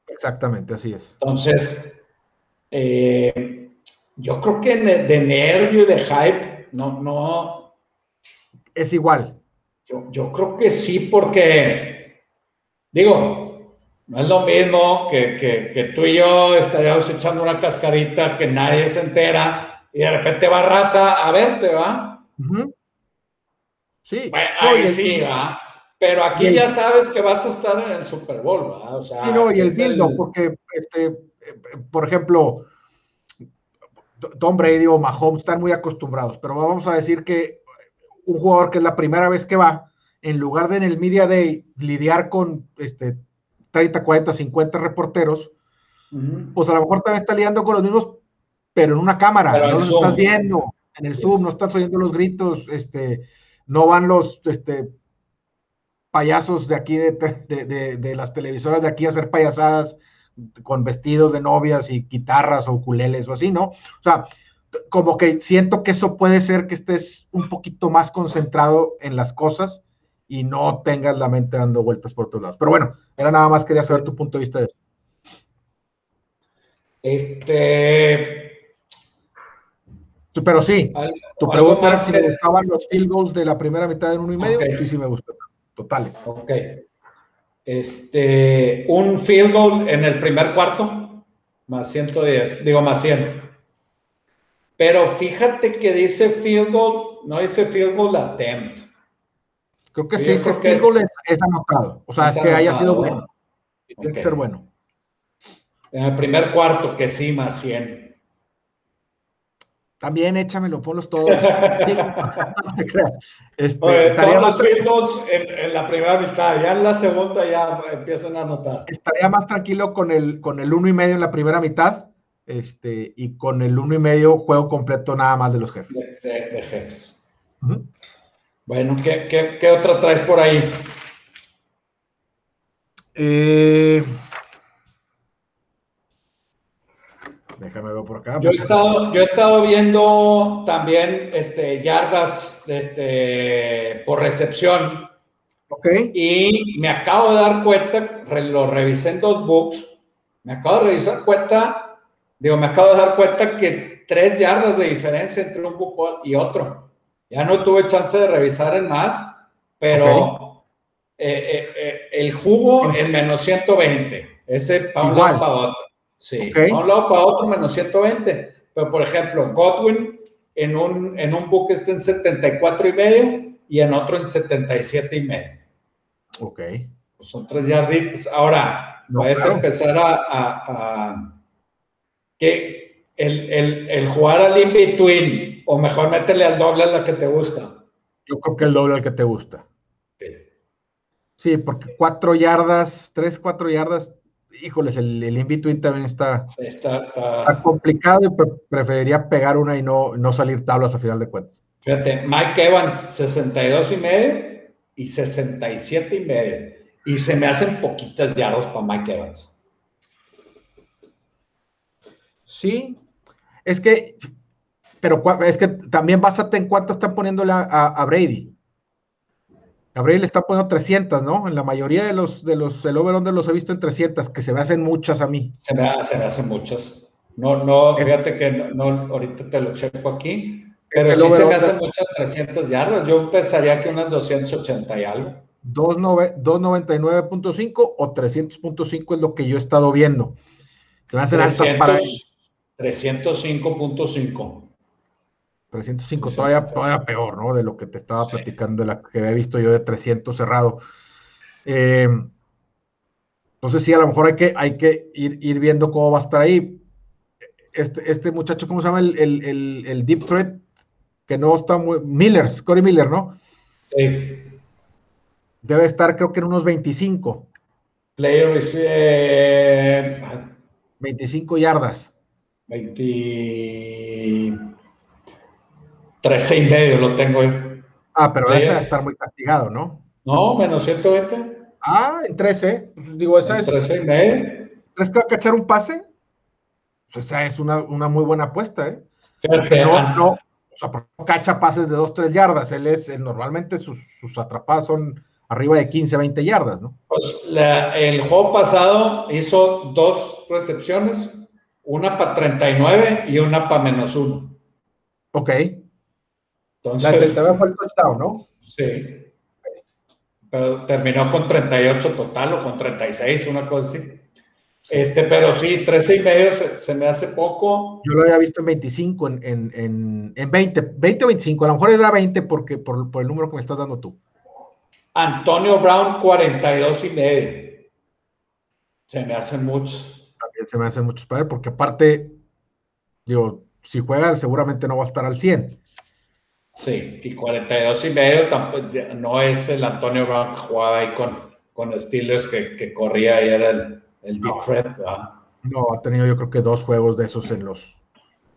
Exactamente, así es. Entonces, eh, yo creo que de nervio y de hype, no, no. Es igual. Yo, yo creo que sí, porque, digo, no es lo mismo que, que, tú y yo estaríamos echando una cascarita que nadie se entera y de repente va raza a verte, ¿va? Sí. Bueno, ahí sí, ¿va? Pero aquí ya sabes que vas a estar en el Super Bowl, ¿verdad? O sea, sí, no, y el dildo, porque, este, por ejemplo, Tom Brady o Mahomes están muy acostumbrados, pero vamos a decir que un jugador que es la primera vez que va, en lugar de en el Media Day lidiar con este, 30, 40, 50 reporteros, pues a lo mejor también está lidiando con los mismos, pero en una cámara, no los estás viendo, en el Zoom, no estás oyendo los gritos, este, no van los, este, payasos de aquí, de, las televisoras de aquí a hacer payasadas con vestidos de novias y guitarras o ukuleles o así, ¿no? O sea, como que siento que eso puede ser que estés un poquito más concentrado en las cosas y no tengas la mente dando vueltas por todos lados. Pero bueno, era nada más quería saber tu punto de vista de eso. Este. Pero sí, tu pregunta es si me gustaban los field goals de la primera mitad en uno y medio. Sí, sí me gustó totales. Ok. Este, un field goal en el primer cuarto, más 110, digo más 100. Pero fíjate que dice field goal, no dice field goal attempt. Creo que sí, dice field goal es, anotado. O sea, es que haya sido bueno. Tiene que ser bueno. En el primer cuarto, que sí, más 100. También échamelo, ponlos todos. Sí, no te creas. Este, todos los en, la primera mitad, ya en la segunda ya empiezan a anotar. Estaría más tranquilo con el, con el uno y medio en la primera mitad, este, y con el uno y medio juego completo nada más de los jefes. De, jefes. Bueno, ¿qué, ¿qué, qué, otra traes por ahí? Eh, Déjame ver por acá. Yo he estado, yo he estado viendo también este, yardas este, por recepción. Ok. Y me acabo de dar cuenta, lo revisé en dos books, me acabo de revisar cuenta, digo, me acabo de dar cuenta que tres yardas de diferencia entre un book y otro. Ya no tuve chance de revisar en más, pero eh, eh, eh, el jugo en menos 120, ese para un lado para otro. Sí, okay. un lado para otro menos 120. Pero, por ejemplo, Godwin en un, en un book está en 74 y medio y en otro en 77 y medio. Ok. Pues son tres yarditas. Ahora, puedes empezar a, que el, el, el, jugar al in-between o mejor métele al doble a la que te gusta. Yo creo que el doble al que te gusta. Sí, porque cuatro yardas, tres, cuatro yardas híjoles, el, el in-between también está, está, complicado y preferiría pegar una y no, no salir tablas a final de cuentas. Fíjate, Mike Evans 62 y medio y 67 y medio. Y se me hacen poquitas yardas para Mike Evans. Sí, es que, pero es que también básate en cuánto están poniéndole a Brady. Gabriel le está poniendo 300, ¿no? En la mayoría de los, de los, el over los he visto en 300, que se me hacen muchas a mí. Se me, se me hacen muchas. No, no, fíjate que no, ahorita te lo checo aquí, pero sí se me hacen muchas 300 yardas. Yo pensaría que unas 280 y algo. 299.5 o 300.5 es lo que yo he estado viendo. Se me hacen 300, para 305.5. 305, todavía, todavía peor, ¿no? De lo que te estaba platicando, de la que había visto yo de 300 cerrado. Eh, entonces, sí, a lo mejor hay que, hay que ir, ir, viendo cómo va a estar ahí. Este, este muchacho, ¿cómo se llama? El, el, el, Deep Threat, que no está muy. Miller, Corey Miller, ¿no? Sí. Debe estar, creo que en unos 25. Player is, 25 yardas. 20. 13 y medio lo tengo Ah, pero ese va a estar muy castigado, ¿no? No, menos 120. Ah, en 13. Digo, esa es. 13 y medio. ¿Crees que va a cachar un pase? Pues esa es una, una muy buena apuesta, ¿eh? Fíjate, no, no, o sea, no cacha pases de 2, 3 yardas. Él es, normalmente sus, sus atrapadas son arriba de 15, 20 yardas, ¿no? Pues la, el juego pasado hizo dos recepciones, una para 39 y una para menos uno. Ok. Entonces. La fue el touchdown, ¿no? Sí. Pero terminó con 38 total o con 36, una cosa así. Este, pero sí, 13 y medio se, me hace poco. Yo lo había visto en 25, en, en, en, 20, 20 o 25. A lo mejor era 20 porque, por, por el número que me estás dando tú. Antonio Brown, 42 y medio. Se me hacen muchos. Se me hacen muchos, padre, porque aparte, digo, si juega seguramente no va a estar al 100. Sí, y 42 y medio no es el Antonio Brown que jugaba ahí con, con Steelers que, que corría y era el, el deep threat. No, ha tenido yo creo que dos juegos de esos en los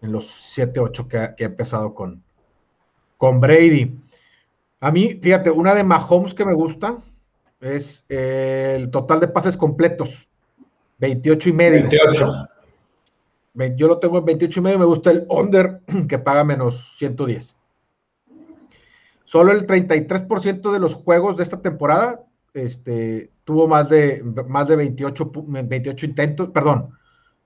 en los 7, 8 que, ha, que ha empezado con, con Brady. A mí, fíjate, una de Mahomes que me gusta es el total de pases completos. 28 y medio. 28. Yo lo tengo en 28 y medio, me gusta el under que paga menos 110. Solo el 33% de los juegos de esta temporada este, tuvo más de, más de 28, 28 intentos, perdón,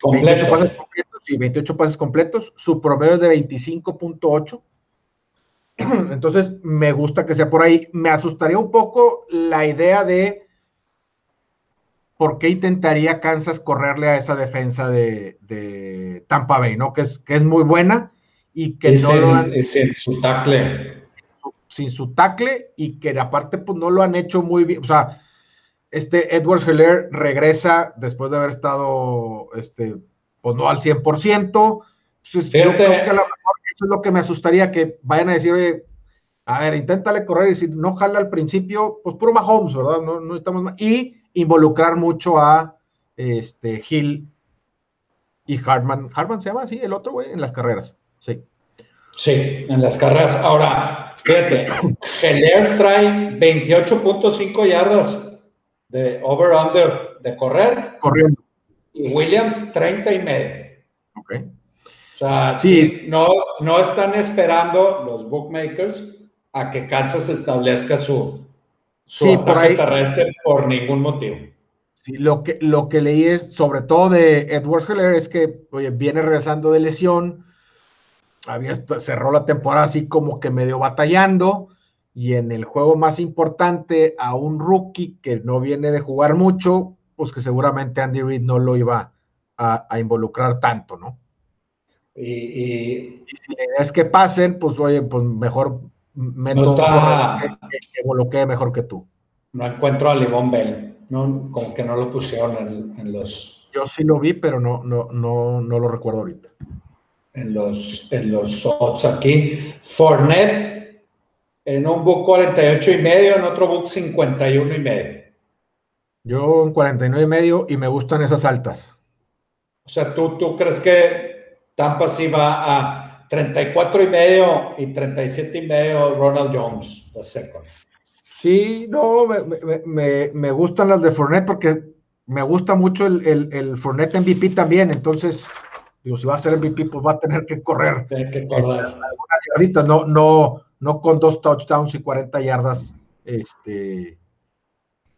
28 pases completos y 28 pases completos. Su promedio es de 25.8. Entonces, me gusta que sea por ahí. Me asustaría un poco la idea de por qué intentaría Kansas correrle a esa defensa de, Tampa Bay, ¿no? Que es, que es muy buena y que no lo han, es su tackle. Sin su tackle y que aparte pues no lo han hecho muy bien. O sea, este Edwards Heller regresa después de haber estado, este, pues no al 100%. Entonces, yo creo que a lo mejor eso es lo que me asustaría, que vayan a decir, oye, a ver, inténtale correr y si no jala al principio, pues puro Mahomes, ¿verdad? No, no estamos más. Y involucrar mucho a este Hill y Hartman. Hartman se llama así, el otro, güey, en las carreras. Sí. Sí, en las carreras. Ahora, fíjate, Heller trae 28.5 yardas de over-under de correr. Corriendo. Y Williams 30 y medio. Ok. O sea, sí. no, no están esperando los bookmakers a que Kansas establezca su, su ataque terrestre por ningún motivo. Sí, lo que, lo que leí es, sobre todo de Edward Heller, es que oye, viene regresando de lesión, había cerró la temporada así como que medio batallando, y en el juego más importante a un rookie que no viene de jugar mucho, pues que seguramente Andy Reid no lo iba a, a involucrar tanto, ¿no? Y, si la idea es que pasen, pues oye, pues mejor menos que, bloquee mejor que tú. No encuentro a Livon Bell, no, como que no lo pusieron en, los. Yo sí lo vi, pero no, no, no, no lo recuerdo ahorita. En los, en los odds aquí. Fornet en un book 48 y medio, en otro book 51 y medio. Yo en 49 y medio y me gustan esas altas. O sea, ¿tú, tú crees que Tampa sí va a 34 y medio y 37 y medio Ronald Jones, the second. Sí, no, me, me, me gustan las de Fournette porque me gusta mucho el, el, el Fournette MVP también, entonces, digo, si va a ser MVP, pues va a tener que correr. Tiene que correr. Este, no, no, no con dos touchdowns y 40 yardas, este,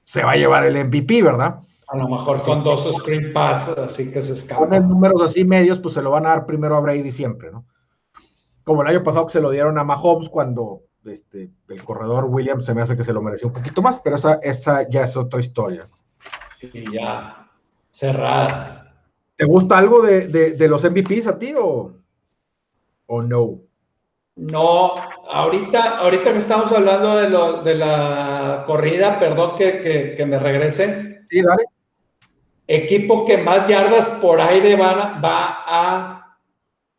se va a llevar el MVP, ¿verdad? A lo mejor con dos screen pass, así que se escapa. Ponen números así medios, pues se lo van a dar primero a Brady siempre, ¿no? Como el año pasado que se lo dieron a Mahomes cuando este, el corredor Williams se me hace que se lo mereció un poquito más, pero esa, esa ya es otra historia. Y ya, cerrada. ¿Te gusta algo de, de, los MVPs a ti o, o no? No, ahorita, ahorita que estamos hablando de, lo, de la corrida, perdón que, que, que me regrese. Sí, dale equipo que más yardas por aire va a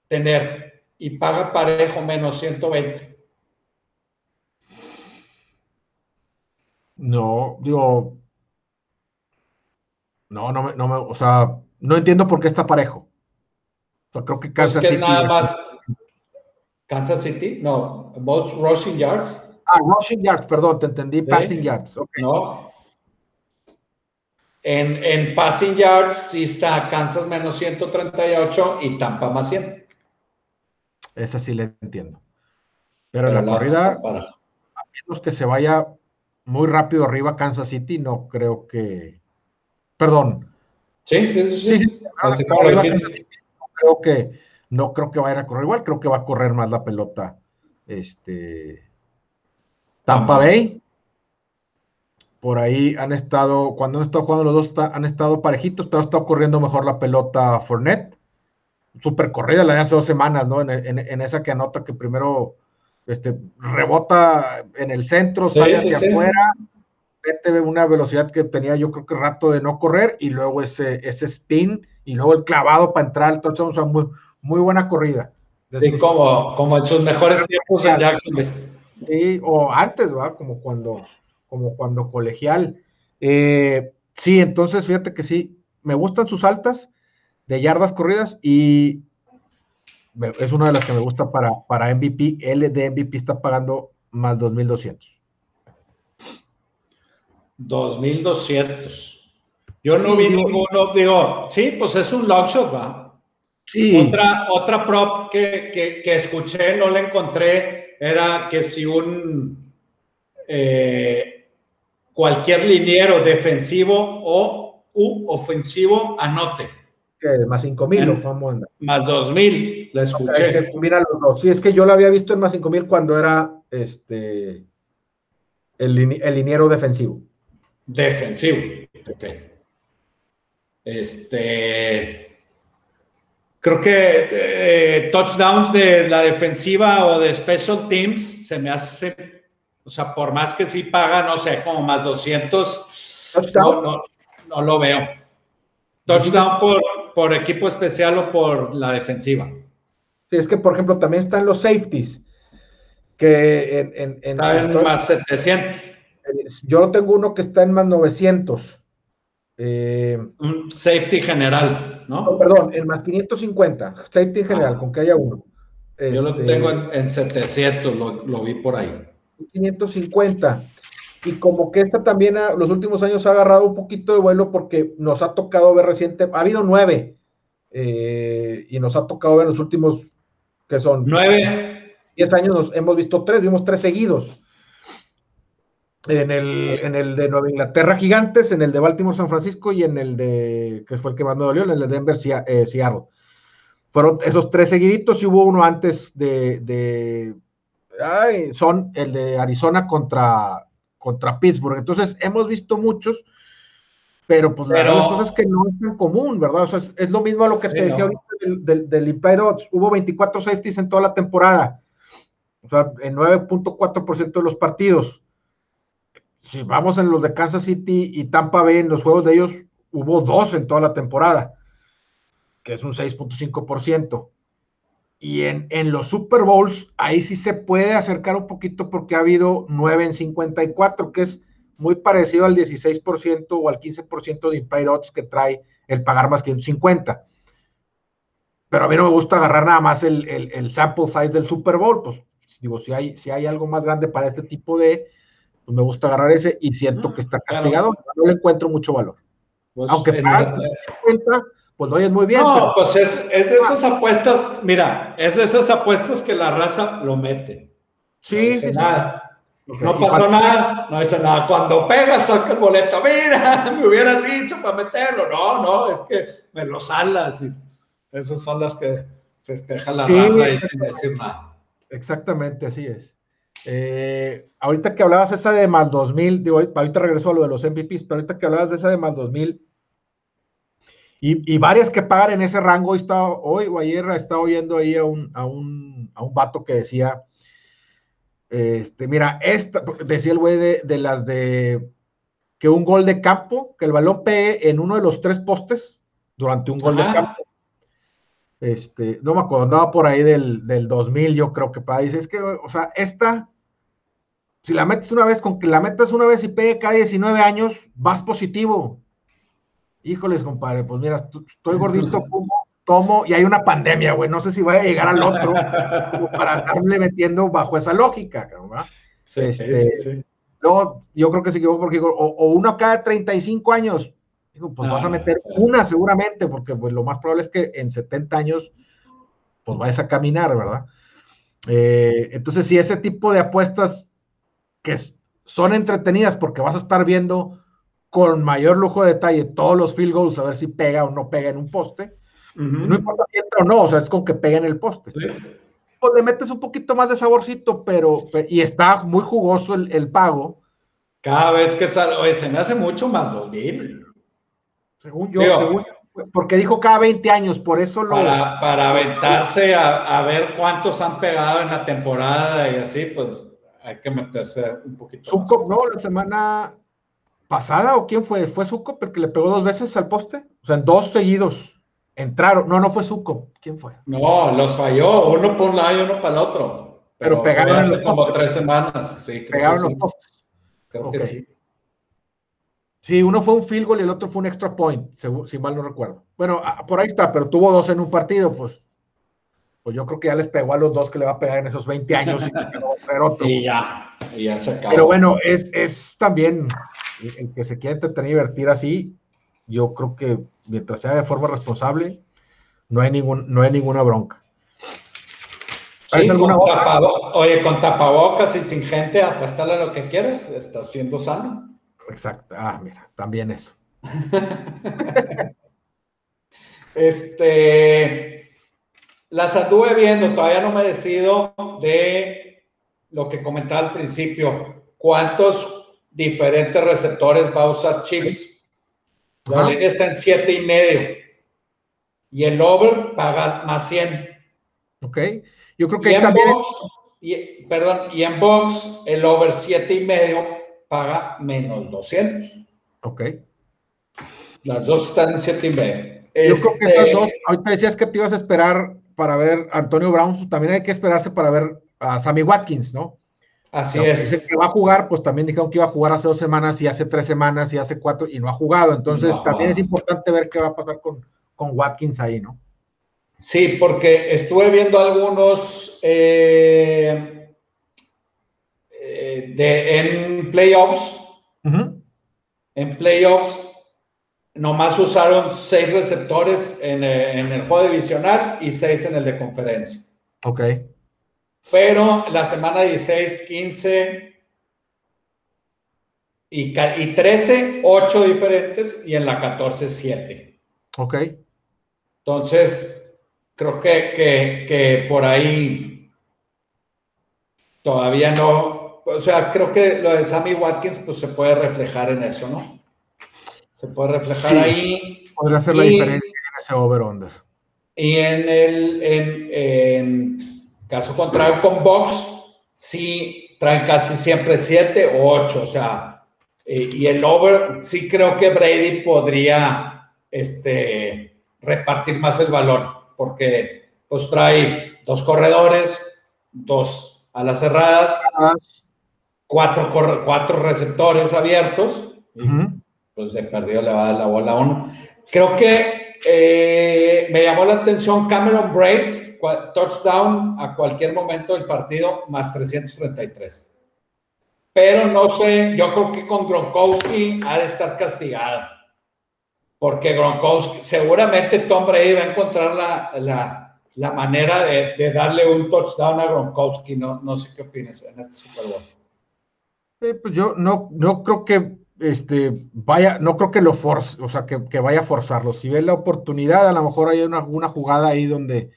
tener y paga parejo menos 120. No, digo, no, no me, no me, o sea, no entiendo por qué está parejo. O sea, creo que Kansas City. nada más. Kansas City, no, most rushing yards. Ah, rushing yards, perdón, te entendí, passing yards. No. En, en, passing yards sí está Kansas menos 138 y Tampa más 100. Esa sí le entiendo. Pero, en la, corrida, a menos que se vaya muy rápido arriba Kansas City, no creo que. Perdón. Sí, sí, sí. sí, no creo que no creo que vaya a correr igual, creo que va a correr más la pelota. Este Tampa Bay. Por ahí han estado, cuando han estado jugando los dos, han estado parejitos, pero ha estado corriendo mejor la pelota Fournette. Super corrida la de hace dos semanas, ¿no? En, esa que anota que primero este, rebota en el centro, sale hacia afuera, mete una velocidad que tenía yo creo que rato de no correr, y luego ese, ese spin, y luego el clavado para entrar al touchdown, o sea, muy, muy buena corrida. Sí, como, como en sus mejores tiempos en Jacksonville. Sí, o antes, ¿va? Como cuando, como cuando colegial. Eh, sí, entonces fíjate que sí, me gustan sus altas de yardas corridas y es una de las que me gusta para, para MVP. L de MVP está pagando más 2.200. 2.200. Yo no vi ninguno, digo, sí, pues es un long shot, ¿va? Otra, otra prop que, escuché, no la encontré, era que si un eh, cualquier liniero defensivo o u ofensivo anote. Más 5 mil, Más 2 mil, la escuché. mira los dos. Sí, es que yo lo había visto en más 5 mil cuando era este el, el liniero defensivo. Defensivo, ok. Este creo que eh, touchdowns de la defensiva o de special teams se me hace, o sea, por más que sí paga, no sé, como más 200, no, no, lo veo. Touchdown por, por equipo especial o por la defensiva. Sí, es que, por ejemplo, también están los safeties, que en... en, en más 700. Yo tengo uno que está en más 900. Eh, un safety general, ¿no? Perdón, en más 550, safety en general, ah. con que haya uno. Yo lo este, tengo en, 700, lo, vi por ahí. 550. Y como que esta también los últimos años ha agarrado un poquito de vuelo porque nos ha tocado ver reciente, ha habido nueve, eh, y nos ha tocado ver los últimos, que son? Nueve. Diez años nos hemos visto tres, vimos tres seguidos en el, en el de Nueva Inglaterra Gigantes, en el de Baltimore San Francisco y en el de, que fue el que más me dolió, en el de Denver eh, Seattle. Fueron esos tres seguiditos y hubo uno antes de, de son el de Arizona contra, contra Pittsburgh. Entonces hemos visto muchos, pero pues pero, las cosas que no es tan común, ¿verdad? O sea, es, lo mismo a lo que te decía ahorita del, del, del Hubo 24 safeties en toda la temporada. O sea, en 9.4% de los partidos si vamos en los de Kansas City y Tampa Bay, en los juegos de ellos hubo dos en toda la temporada, que es un 6.5%. Y en, en, los Super Bowls, ahí sí se puede acercar un poquito porque ha habido 9 en 54, que es muy parecido al 16% o al 15% de implied odds que trae el pagar más que 50. Pero a mí no me gusta agarrar nada más el, el, sample size del Super Bowl, pues digo, si hay, si hay algo más grande para este tipo de, pues me gusta agarrar ese y siento ah, que está castigado, no le encuentro mucho valor. Pues Aunque para cuenta, pues lo oyes muy bien. No, pues es, es, de esas apuestas, mira, es de esas apuestas que la raza lo mete. Sí, sí, nada. No pasó nada, no dice nada. Cuando pegas, saca el boleto. Mira, me hubieran dicho para meterlo. No, no, es que me lo salas. Y esas son las que festeja la raza y sin decir nada. Exactamente, así es. Eh, ahorita que hablabas esa de más 2000, digo, ahorita regreso a lo de los MVPs, pero ahorita que hablabas de esa de más 2000 y, y varias que pagan en ese rango, hoy, está, hoy o ayer estaba oyendo ahí a un, a un, a un vato que decía, este, mira, esta, decía el güey de, de, las de que un gol de campo, que el balón pegue en uno de los tres postes durante un gol de campo. Este, no me acuerdo, andaba por ahí del, del 2000, yo creo que para dice, es que, o sea, esta si la metes una vez, con que la metas una vez y pegue cada 19 años, vas positivo. Híjoles, compadre, pues mira, estoy gordito, tomo, y hay una pandemia, güey, no sé si voy a llegar al otro para estarle metiendo bajo esa lógica, ¿verdad? Este, luego, yo creo que se equivocó porque o, uno cada 35 años, pues vas a meter una seguramente, porque pues lo más probable es que en 70 años, pues vayas a caminar, ¿verdad? Eh, entonces, si ese tipo de apuestas que son entretenidas porque vas a estar viendo con mayor lujo de detalle todos los field goals, a ver si pega o no pega en un poste, no importa si entra o no, o sea, es con que pegue en el poste. Pues le metes un poquito más de saborcito, pero, y está muy jugoso el, pago. Cada vez que sale, se me hace mucho más 2000. Según yo, según, porque dijo cada 20 años, por eso lo. Para, para aventarse a, a, ver cuántos han pegado en la temporada y así, pues hay que meterse un poquito. No, la semana pasada, ¿o quién fue? ¿Fue Zuko porque le pegó dos veces al poste? O sea, en dos seguidos. Entraron, no, no fue Zuko. ¿Quién fue? No, los falló, uno por un lado y uno para el otro. Pero, pegaron hace como tres semanas. Sí, pegaron los postes. Creo que sí. Sí, uno fue un field goal y el otro fue un extra point, si mal no recuerdo. Bueno, ah, por ahí está, pero tuvo dos en un partido, pues, pues yo creo que ya les pegó a los dos que le va a pegar en esos 20 años y, ya, y ya se acabó. Pero bueno, es, es también el que se quiera entretener y divertir así, yo creo que mientras sea de forma responsable, no hay, ningún, no hay ninguna bronca. Sí, alguna oye, con tapabocas y sin gente, apuéstale lo que quieras, está siendo sano. Exacto. Ah, mira, también eso. este, las anduve viendo, todavía no me decido de lo que comentaba al principio. ¿Cuántos diferentes receptores va a usar Chiefs? La línea está en siete y medio. Y el over paga más 100. Ok. Yo creo que y en también... box, y, perdón, y en box el over siete y medio paga menos 200. Ok. Las dos están en 7 y medio. Yo creo que esas dos, ahorita decías que te ibas a esperar para ver Antonio Brown, también hay que esperarse para ver a Sammy Watkins, ¿no? Así es. Dice que va a jugar, pues también dijeron que iba a jugar hace dos semanas y hace tres semanas y hace cuatro y no ha jugado. Entonces también es importante ver qué va a pasar con, con Watkins ahí, ¿no? Sí, porque estuve viendo algunos eh, de, en playoffs, en playoffs, nomás usaron seis receptores en, en, el juego divisional y seis en el de conferencia. Ok. Pero la semana 16, 15 y, y 13, 8 diferentes y en la 14, 7. Ok. Entonces, creo que, que, que por ahí todavía no, o sea, creo que lo de Sammy Watkins pues se puede reflejar en eso, ¿no? Se puede reflejar ahí. Podría ser la diferencia en ese over-under. Y en el en, caso contrario con Box, sí traen casi siempre 7 o 8, o sea, y, el over, sí creo que Brady podría este, repartir más el balón, porque pues trae dos corredores, dos a las cerradas, cuatro, cuatro receptores abiertos, pues de perdido le va a dar la bola a uno. Creo que eh, me llamó la atención Cameron Braid, touchdown a cualquier momento del partido, más 333. Pero no sé, yo creo que con Gronkowski ha de estar castigada. Porque Gronkowski, seguramente Tom Brady va a encontrar la, la, la manera de, darle un touchdown a Gronkowski. No, no sé qué opinas en este Super Bowl pues yo no, no creo que este, vaya, no creo que lo force, o sea, que, vaya a forzarlo. Si ve la oportunidad, a lo mejor hay una, alguna jugada ahí donde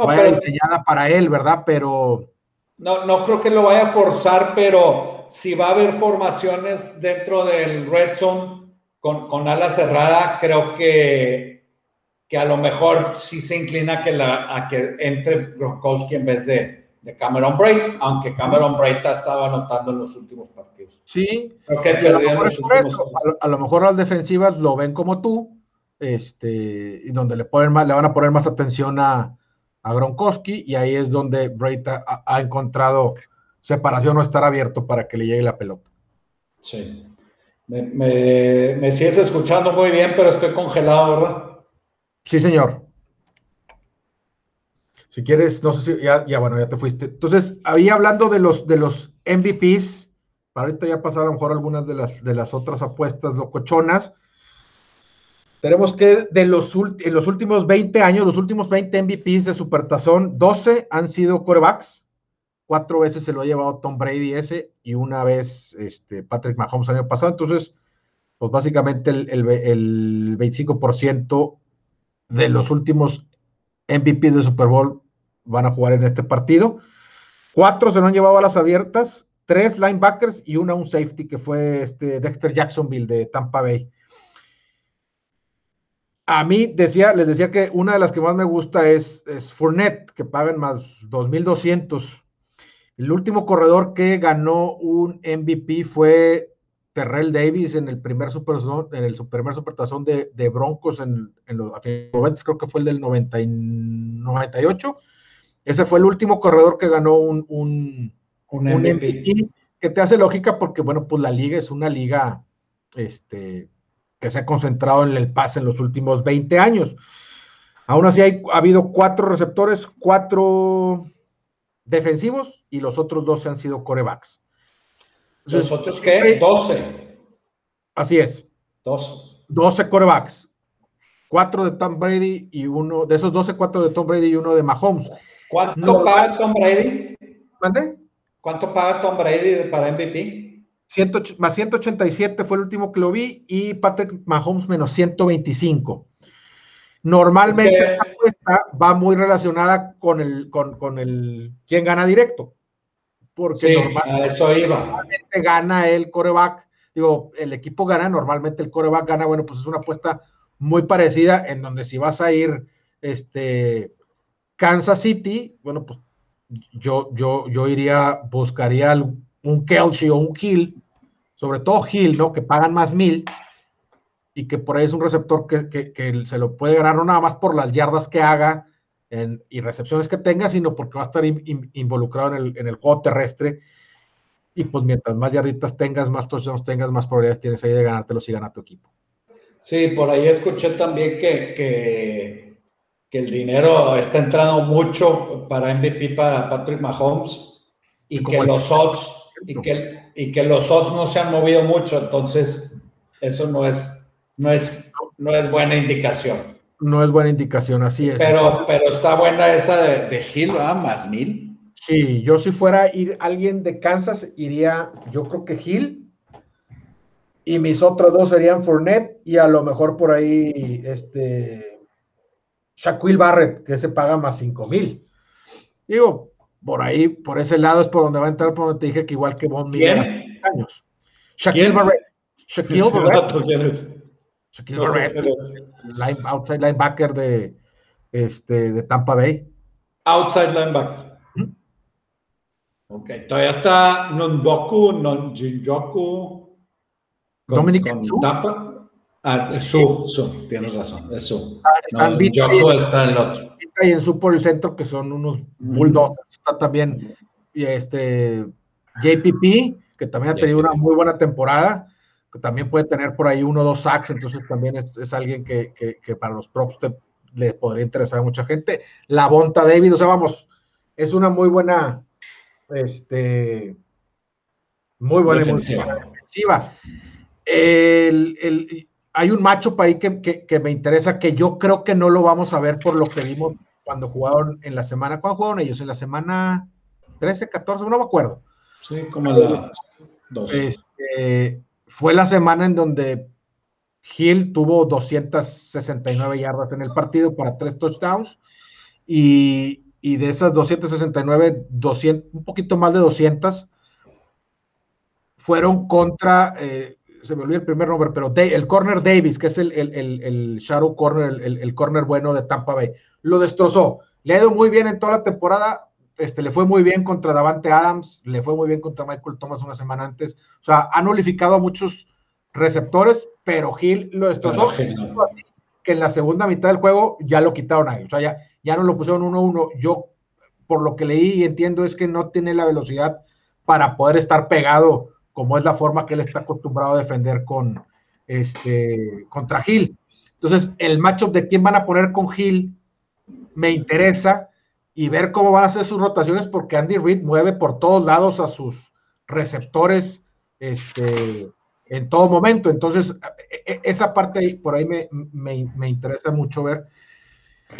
no, vaya diseñada para él, ¿verdad? Pero. No, no creo que lo vaya a forzar, pero si va a haber formaciones dentro del red zone con, con ala cerrada, creo que, que a lo mejor sí se inclina que la, a que entre Gronkowski en vez de, de Cameron Braid, aunque Cameron Braid estaba anotando en los últimos partidos. Sí, a, lo mejor las defensivas lo ven como tú, este, y donde le, ponen más, le van a poner más atención a, a Gronkowski, y ahí es donde Braid ha, encontrado separación o estar abierto para que le llegue la pelota. Sí. Me, me, me sigues escuchando muy bien, pero estoy congelado, ¿verdad? Sí, señor. Si quieres, no sé si ya, ya bueno, ya te fuiste. Entonces, había hablando de los, de los MVPs, para ahorita ya pasaron a lo mejor algunas de las, de las otras apuestas locochonas. Tenemos que de los, en los últimos 20 años, los últimos 20 MVPs de Supertazón, 12 han sido corebacks. Cuatro veces se lo ha llevado Tom Brady ese y una vez este, Patrick Mahomes el año pasado. Entonces, pues básicamente el, el, 25% de los últimos MVPs de Super Bowl van a jugar en este partido. Cuatro se lo han llevado a las abiertas, tres linebackers y una un safety que fue este Dexter Jacksonville de Tampa Bay. A mí decía, les decía que una de las que más me gusta es, es Fournette, que pagan más 2.200. El último corredor que ganó un MVP fue Terrell Davis en el primer super en el primer supertazón de, de Broncos en, en los creo que fue el del 90 y 98. Ese fue el último corredor que ganó un, un, MVP. que te hace lógica porque, bueno, pues la liga es una liga este, que se ha concentrado en el pase en los últimos 20 años. Aún así, hay, ha habido cuatro receptores, cuatro defensivos y los otros dos han sido corebacks. ¿Los otros qué? 12. Así es. 12. 12 corebacks. Cuatro de Tom Brady y uno, de esos 12, cuatro de Tom Brady y uno de Mahomes. ¿Cuánto paga Tom Brady? ¿Mande? ¿Cuánto paga Tom Brady para MVP? Más 187 fue el último que lo vi y Patrick Mahomes menos 125. Normalmente esta apuesta va muy relacionada con el, con, con el quién gana directo porque normalmente, eso iba. gana el coreback, digo, el equipo gana, normalmente el coreback gana, bueno, pues es una apuesta muy parecida en donde si vas a ir este Kansas City, bueno, pues yo, yo, yo iría, buscaría un Kelsey o un Hill, sobre todo Hill, ¿no? Que pagan más mil y que por ahí es un receptor que, que se lo puede ganar no nada más por las yardas que haga, y recepciones que tenga, sino porque va a estar involucrado en el, en el, juego terrestre. Y pues mientras más yarditas tengas, más touchdowns tengas, más probabilidades tienes ahí de ganártelo si gana tu equipo. Sí, por ahí escuché también que, que, que el dinero está entrando mucho para MVP para Patrick Mahomes y que los odds y que, y que los odds no se han movido mucho, entonces eso no es, no es, no es buena indicación no es buena indicación, así es. Pero, pero está buena esa de, de Hill, Más mil. Sí, yo si fuera ir alguien de Kansas, iría, yo creo que Hill. Y mis otros dos serían Fournette y a lo mejor por ahí, este, Shaquille Barrett, que se paga más cinco mil. Digo, por ahí, por ese lado es por donde va a entrar, por donde te dije que igual que Von Miller años. Shaquille Barrett. Shaquille Barrett outside linebacker de, este, de Tampa Bay. Outside linebacker. Ok, todavía está Nondoku, Nonjinjoku. Dominic Tampa. Ah, su, su, tienes razón, es su. Ah, no, está en el otro. Y en su por el centro, que son unos bulldogs. Está también este JPP, que también ha tenido una muy buena temporada también puede tener por ahí uno o dos sacks, entonces también es, alguien que, para los props le podría interesar a mucha gente. La Bonta David, o sea, vamos, es una muy buena, este, muy buena defensiva. Hay un macho para ahí que, me interesa, que yo creo que no lo vamos a ver por lo que vimos cuando jugaron en la semana. ¿Cuándo jugaron ellos? ¿En la semana 13, 14? No me acuerdo. Sí, como la 2. Este, fue la semana en donde Hill tuvo 269 yardas en el partido para tres touchdowns y, de esas 269, 200, un poquito más de 200 fueron contra, eh, se me olvidó el primer nombre, pero el corner Davis, que es el, el, shadow corner, el, corner bueno de Tampa Bay, lo destrozó. Le ha ido muy bien en toda la temporada, este, le fue muy bien contra Davante Adams, le fue muy bien contra Michael Thomas una semana antes. O sea, han nulificado a muchos receptores, pero Gil lo destrozó. Que en la segunda mitad del juego ya lo quitaron ahí. O sea, ya, ya no lo pusieron 1-1. Yo, por lo que leí y entiendo, es que no tiene la velocidad para poder estar pegado, como es la forma que él está acostumbrado a defender con este contra Gil. Entonces, el matchup de quién van a poner con Gil me interesa y ver cómo van a ser sus rotaciones, porque Andy Reid mueve por todos lados a sus receptores este, en todo momento. Entonces, e, e, esa parte por ahí me, me, interesa mucho ver.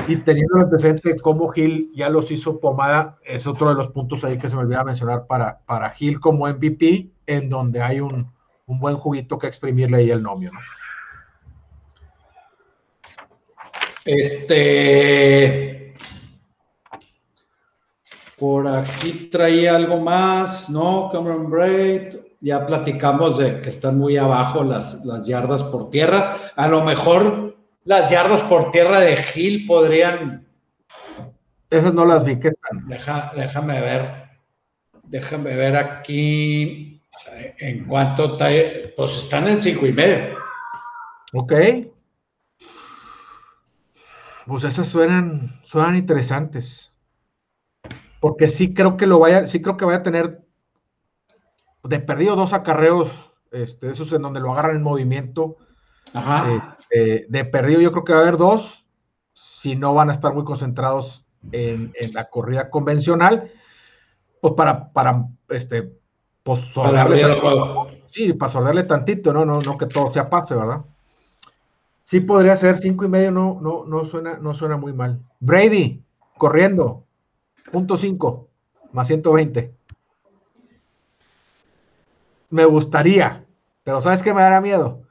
Y teniendo el antecedente de cómo Gil ya los hizo pomada, es otro de los puntos ahí que se me olvidaba mencionar para, para Gil como MVP, en donde hay un, un buen juguito que exprimirle ahí el nomio. ¿no? Este. Por aquí traía algo más, ¿no? Cameron Braid. Ya platicamos de que están muy abajo las, las yardas por tierra. A lo mejor las yardas por tierra de Gil podrían. Esas no las vi, ¿qué tal? déjame ver. Déjame ver aquí en cuanto. Pues están en cinco y medio. Ok pues esas suenan, suenan interesantes. Porque sí creo que lo vaya, sí creo que vaya a tener de perdido dos acarreos, este, esos en donde lo agarran en movimiento. Ajá. Este, de perdido yo creo que va a haber dos, si no van a estar muy concentrados en, la corrida convencional, pues para, para este, pues, para Sí, para sorderle tantito, ¿no? No, no que todo sea pase, ¿verdad? Sí podría ser cinco y medio, no, no, no suena, no suena muy mal. Brady, corriendo, punto cinco, más 120. Me gustaría, pero ¿sabes qué me dará miedo?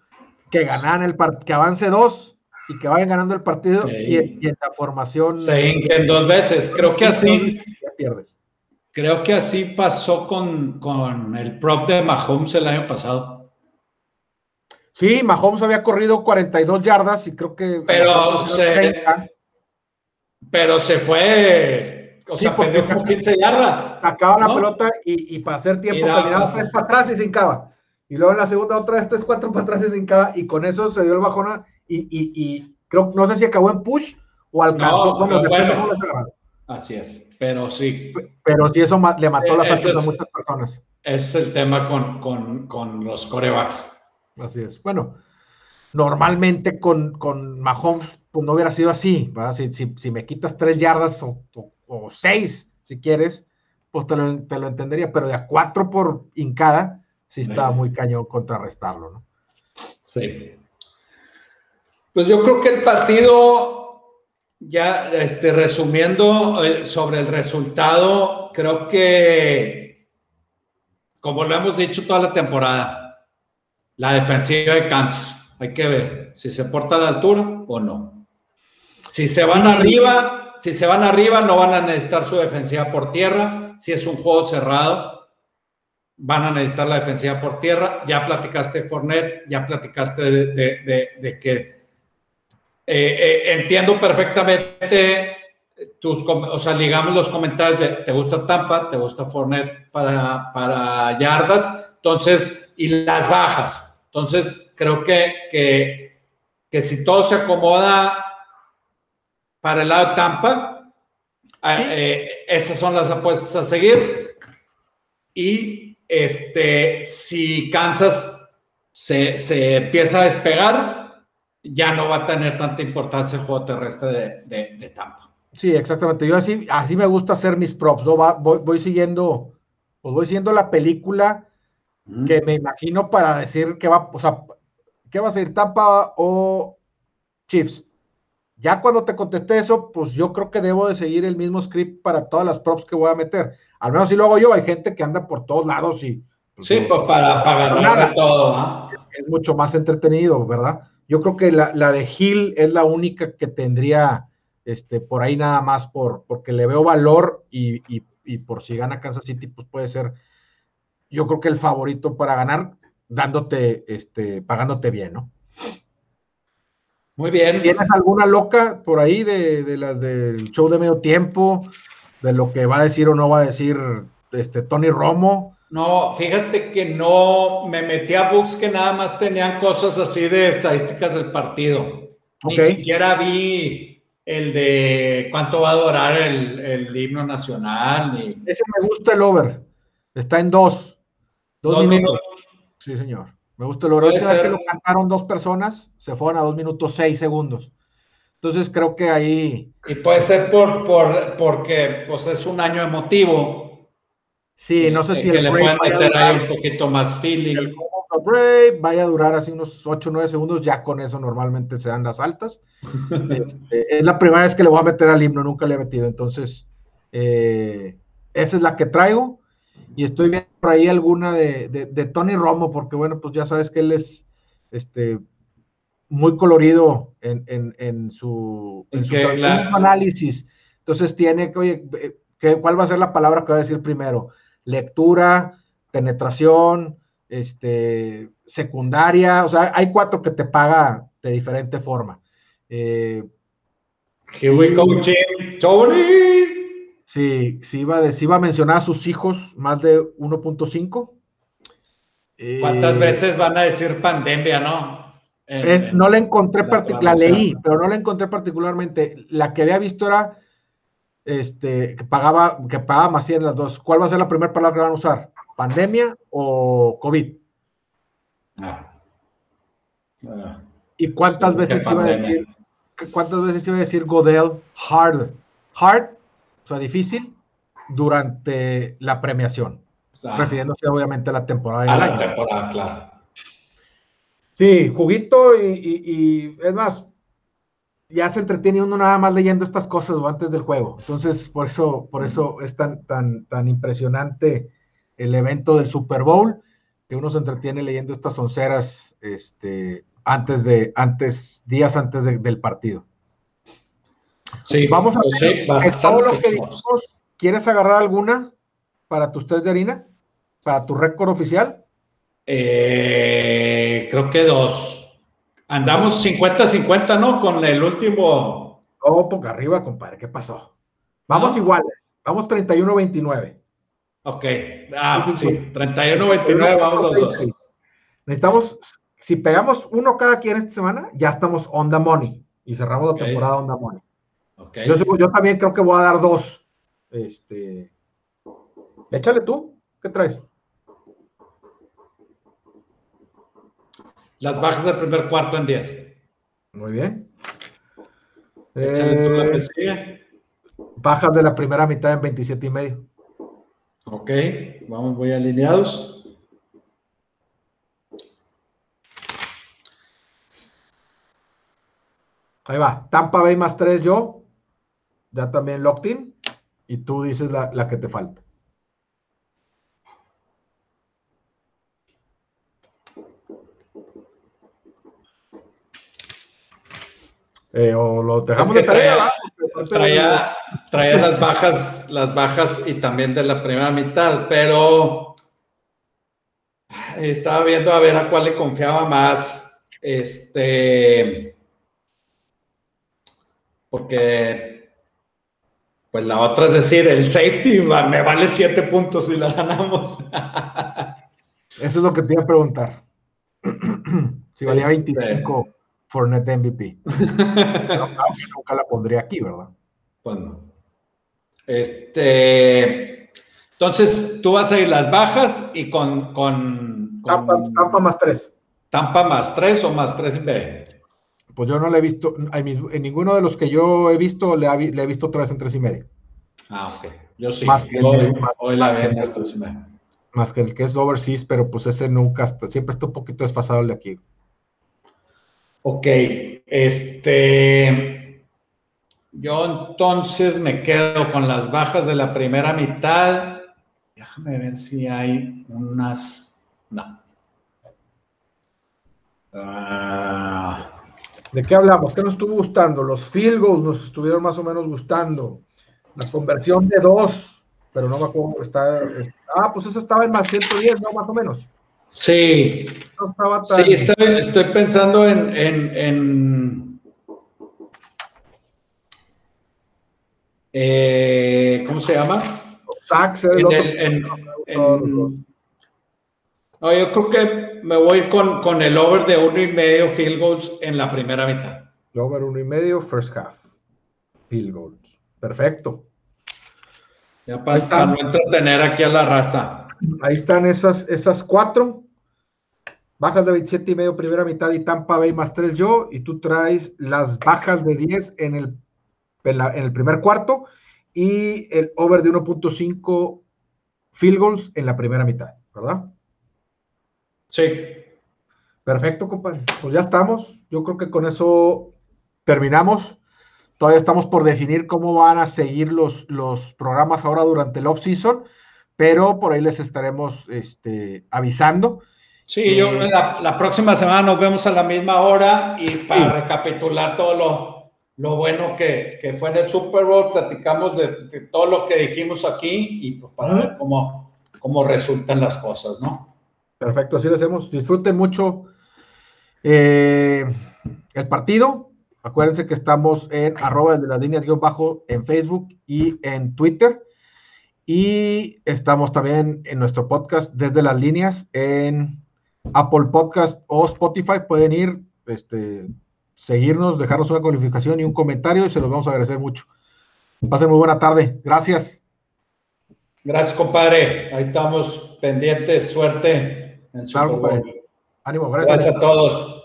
Que ganaran el que avance dos y que vayan ganando el partido y, en la formación. Se en dos veces. Creo que así. Ya pierdes. Creo que así pasó con, con el prop de Mahomes el año pasado. Sí, Mahomes había corrido 42 yardas y creo que. Pero se, pero se fue. O sea, perdió como 15 yardas. Acaba la pelota y, para hacer tiempo caminaba tres para atrás y se hincaba. Y luego en la segunda otra vez tres, cuatro para atrás y se hincaba. Y con eso se dio el bajón. Y, y, creo, no sé si acabó en push o alcanzó. No, bueno, así es, pero sí. Pero sí, eso le mató las artes a muchas personas. Ese es el tema con, con, con los corebacks. Así es. Bueno, normalmente con, con Mahomes pues no hubiera sido así, Si, me quitas tres yardas o, seis, si quieres, pues te lo, entendería, pero de a cuatro por hincada, sí estaba muy cañón contrarrestarlo, ¿no? Sí. Pues yo creo que el partido, ya este, resumiendo eh, sobre el resultado, creo que, como lo hemos dicho toda la temporada, la defensiva de Kansas. Hay que ver si se porta a la altura o no. Si se van arriba, si se van arriba, no van a necesitar su defensiva por tierra. Si es un juego cerrado, van a necesitar la defensiva por tierra. Ya platicaste Fornet, ya platicaste de, que eh, eh, entiendo perfectamente tus, o sea, digamos los comentarios de te gusta Tampa, te gusta Fornet para, para yardas, entonces, y las bajas. Entonces, creo que, que, si todo se acomoda para el lado de Tampa, eh, eh, esas son las apuestas a seguir. Y este, si Kansas se, empieza a despegar, ya no va a tener tanta importancia el juego terrestre de, Tampa. Sí, exactamente. Yo así, así me gusta hacer mis props. ¿no? voy, voy, siguiendo, pues voy siguiendo la película que me imagino para decir que va, o sea, ¿qué va a ser Tampa o Chiefs? Ya cuando te contesté eso, pues yo creo que debo de seguir el mismo script para todas las props que voy a meter. Al menos si lo hago yo, hay gente que anda por todos lados y... Pues, sí, pues para, para todo. Es, mucho más entretenido, ¿verdad? Yo creo que la, de Hill es la única que tendría este, por ahí nada más por, porque le veo valor y, y por si gana Kansas City, pues puede ser yo creo que el favorito para ganar, dándote, este, pagándote bien, ¿no? Muy bien. ¿Tienes alguna loca por ahí de, las del show de medio tiempo? De lo que va a decir o no va a decir este Tony Romo. No, fíjate que no me metí a books que nada más tenían cosas así de estadísticas del partido. Ni siquiera vi el de cuánto va a durar el, himno nacional. Ni... Ese me gusta el over. Está en dos. Dos, minutos. Sí, señor. Me gusta el oro. que lo cantaron dos personas, se fueron a dos minutos seis segundos. Entonces creo que ahí... Y puede ser por, por, porque pues es un año emotivo. Sí, no sé si el le pueden meter ahí un poquito más feeling. El break vaya a durar así unos 8 o 9 segundos, ya con eso normalmente se dan las altas. Este, es la primera vez que le voy a meter al himno, nunca le he metido, entonces eh, esa es la que traigo. Y estoy viendo por ahí alguna de, de, Tony Romo, porque bueno, pues ya sabes que él es este, muy colorido en, en, en su, en su análisis. Entonces tiene que, oye, ¿cuál va a ser la palabra que voy a decir primero? Lectura, penetración, este, secundaria, o sea, hay cuatro que te paga de diferente forma. Eh, Here we go, Tony. Sí, sí iba, a, iba a mencionar a sus hijos, más de 1.5. ¿Cuántas eh, veces van a decir pandemia, no? no la encontré, la, leí, pero no la encontré particularmente. La que había visto era este, que pagaba, que pagaba más 100 las dos. ¿Cuál va a ser la primera palabra que van a usar? ¿Pandemia o COVID? Ah. Ah. ¿Y cuántas veces iba a decir, cuántas veces iba a decir Godel hard? Hard sea, difícil durante la premiación. Refiriéndose obviamente a la temporada. A la temporada, claro. Sí, juguito y, es más, ya se entretiene uno nada más leyendo estas cosas antes del juego. Entonces, por eso, por eso es tan, tan, tan impresionante el evento del Super Bowl, que uno se entretiene leyendo estas onceras este, antes de, antes, días antes del partido. Sí, vamos a ver todo lo que dijimos. ¿Quieres agarrar alguna para tus tres de harina? ¿Para tu récord oficial? Eh, creo que dos. Andamos 50-50, ¿no? Con el último. Oh, poca arriba, compadre. ¿Qué pasó? Vamos iguales. Vamos 31-29. Ok. Ah, sí. 31-29, vamos los dos. Necesitamos, si pegamos uno cada quien esta semana, ya estamos on the money. Y cerramos la temporada on the money. Yo, también creo que voy a dar dos. Este, échale tú, ¿qué traes? Las bajas del primer cuarto en 10. Muy bien. La sigue. Bajas de la primera mitad en 27 y medio. Ok, vamos, voy alineados. Ahí va. Tampa Bay más 3 yo ya también locked in y tú dices la, que te falta. Eh, o lo dejamos de tarea. Traía, traía, las bajas, las bajas y también de la primera mitad, pero estaba viendo a ver a cuál le confiaba más. Este, porque pues la otra es decir, el safety me vale siete puntos si la ganamos. Eso es lo que te iba a preguntar. si valía 25 for net MVP. nunca la pondría aquí, ¿verdad? Bueno. Este. Entonces, tú vas a ir las bajas y con. con, Tampa, más 3. Tampa más 3 o más 3 B pues yo no le he visto, en ninguno de los que yo he visto le, he visto otra vez en tres y medio. Ah, ok. Yo sí. Más que hoy, el, la veo tres y medio. Más que el que es overseas, pero pues ese nunca, está, siempre está un poquito desfasado el de aquí. Ok, este. Yo entonces me quedo con las bajas de la primera mitad. Déjame ver si hay unas. No. Ah. ¿De qué hablamos? ¿Qué nos estuvo gustando? Los field goals nos estuvieron más o menos gustando. La conversión de dos, pero no me acuerdo. Está, ah, pues eso estaba en más 110, ¿no? Más o menos. Sí. No estaba tan... Sí, estoy, pensando en, en, eh, ¿Cómo se llama? Sacks. En, no, yo creo que me voy con, con el over de uno y medio field goals en la primera mitad. El over uno y medio, first half. Field goals. Perfecto. Ya para, no entretener aquí a la raza. Ahí están esas, esas cuatro. bajas de 27 y medio primera mitad y Tampa Bay más 3 yo, y tú traes las bajas de 10 en el, en, el primer cuarto y el over de 1.5 field goals en la primera mitad, ¿verdad? Sí. Perfecto, compadre. Pues ya estamos. Yo creo que con eso terminamos. Todavía estamos por definir cómo van a seguir los, los programas ahora durante el off-season, pero por ahí les estaremos este, avisando. Sí, yo eh, la, próxima semana nos vemos a la misma hora y para recapitular todo lo, lo bueno que, que, fue en el Super Bowl, platicamos de, todo lo que dijimos aquí y pues para ver cómo, cómo resultan las cosas, ¿no? Perfecto, así lo hacemos. Disfruten mucho eh, el partido. Acuérdense que estamos en arroba de las líneas guion bajo en Facebook y en Twitter. Y estamos también en nuestro podcast desde las líneas en Apple Podcast o Spotify, pueden ir, este, seguirnos, dejarnos una calificación y un comentario y se los vamos a agradecer mucho. Pasen muy buena tarde. Gracias. Gracias, compadre. Ahí estamos pendientes. Suerte en su Ánimo, gracias. Gracias a todos.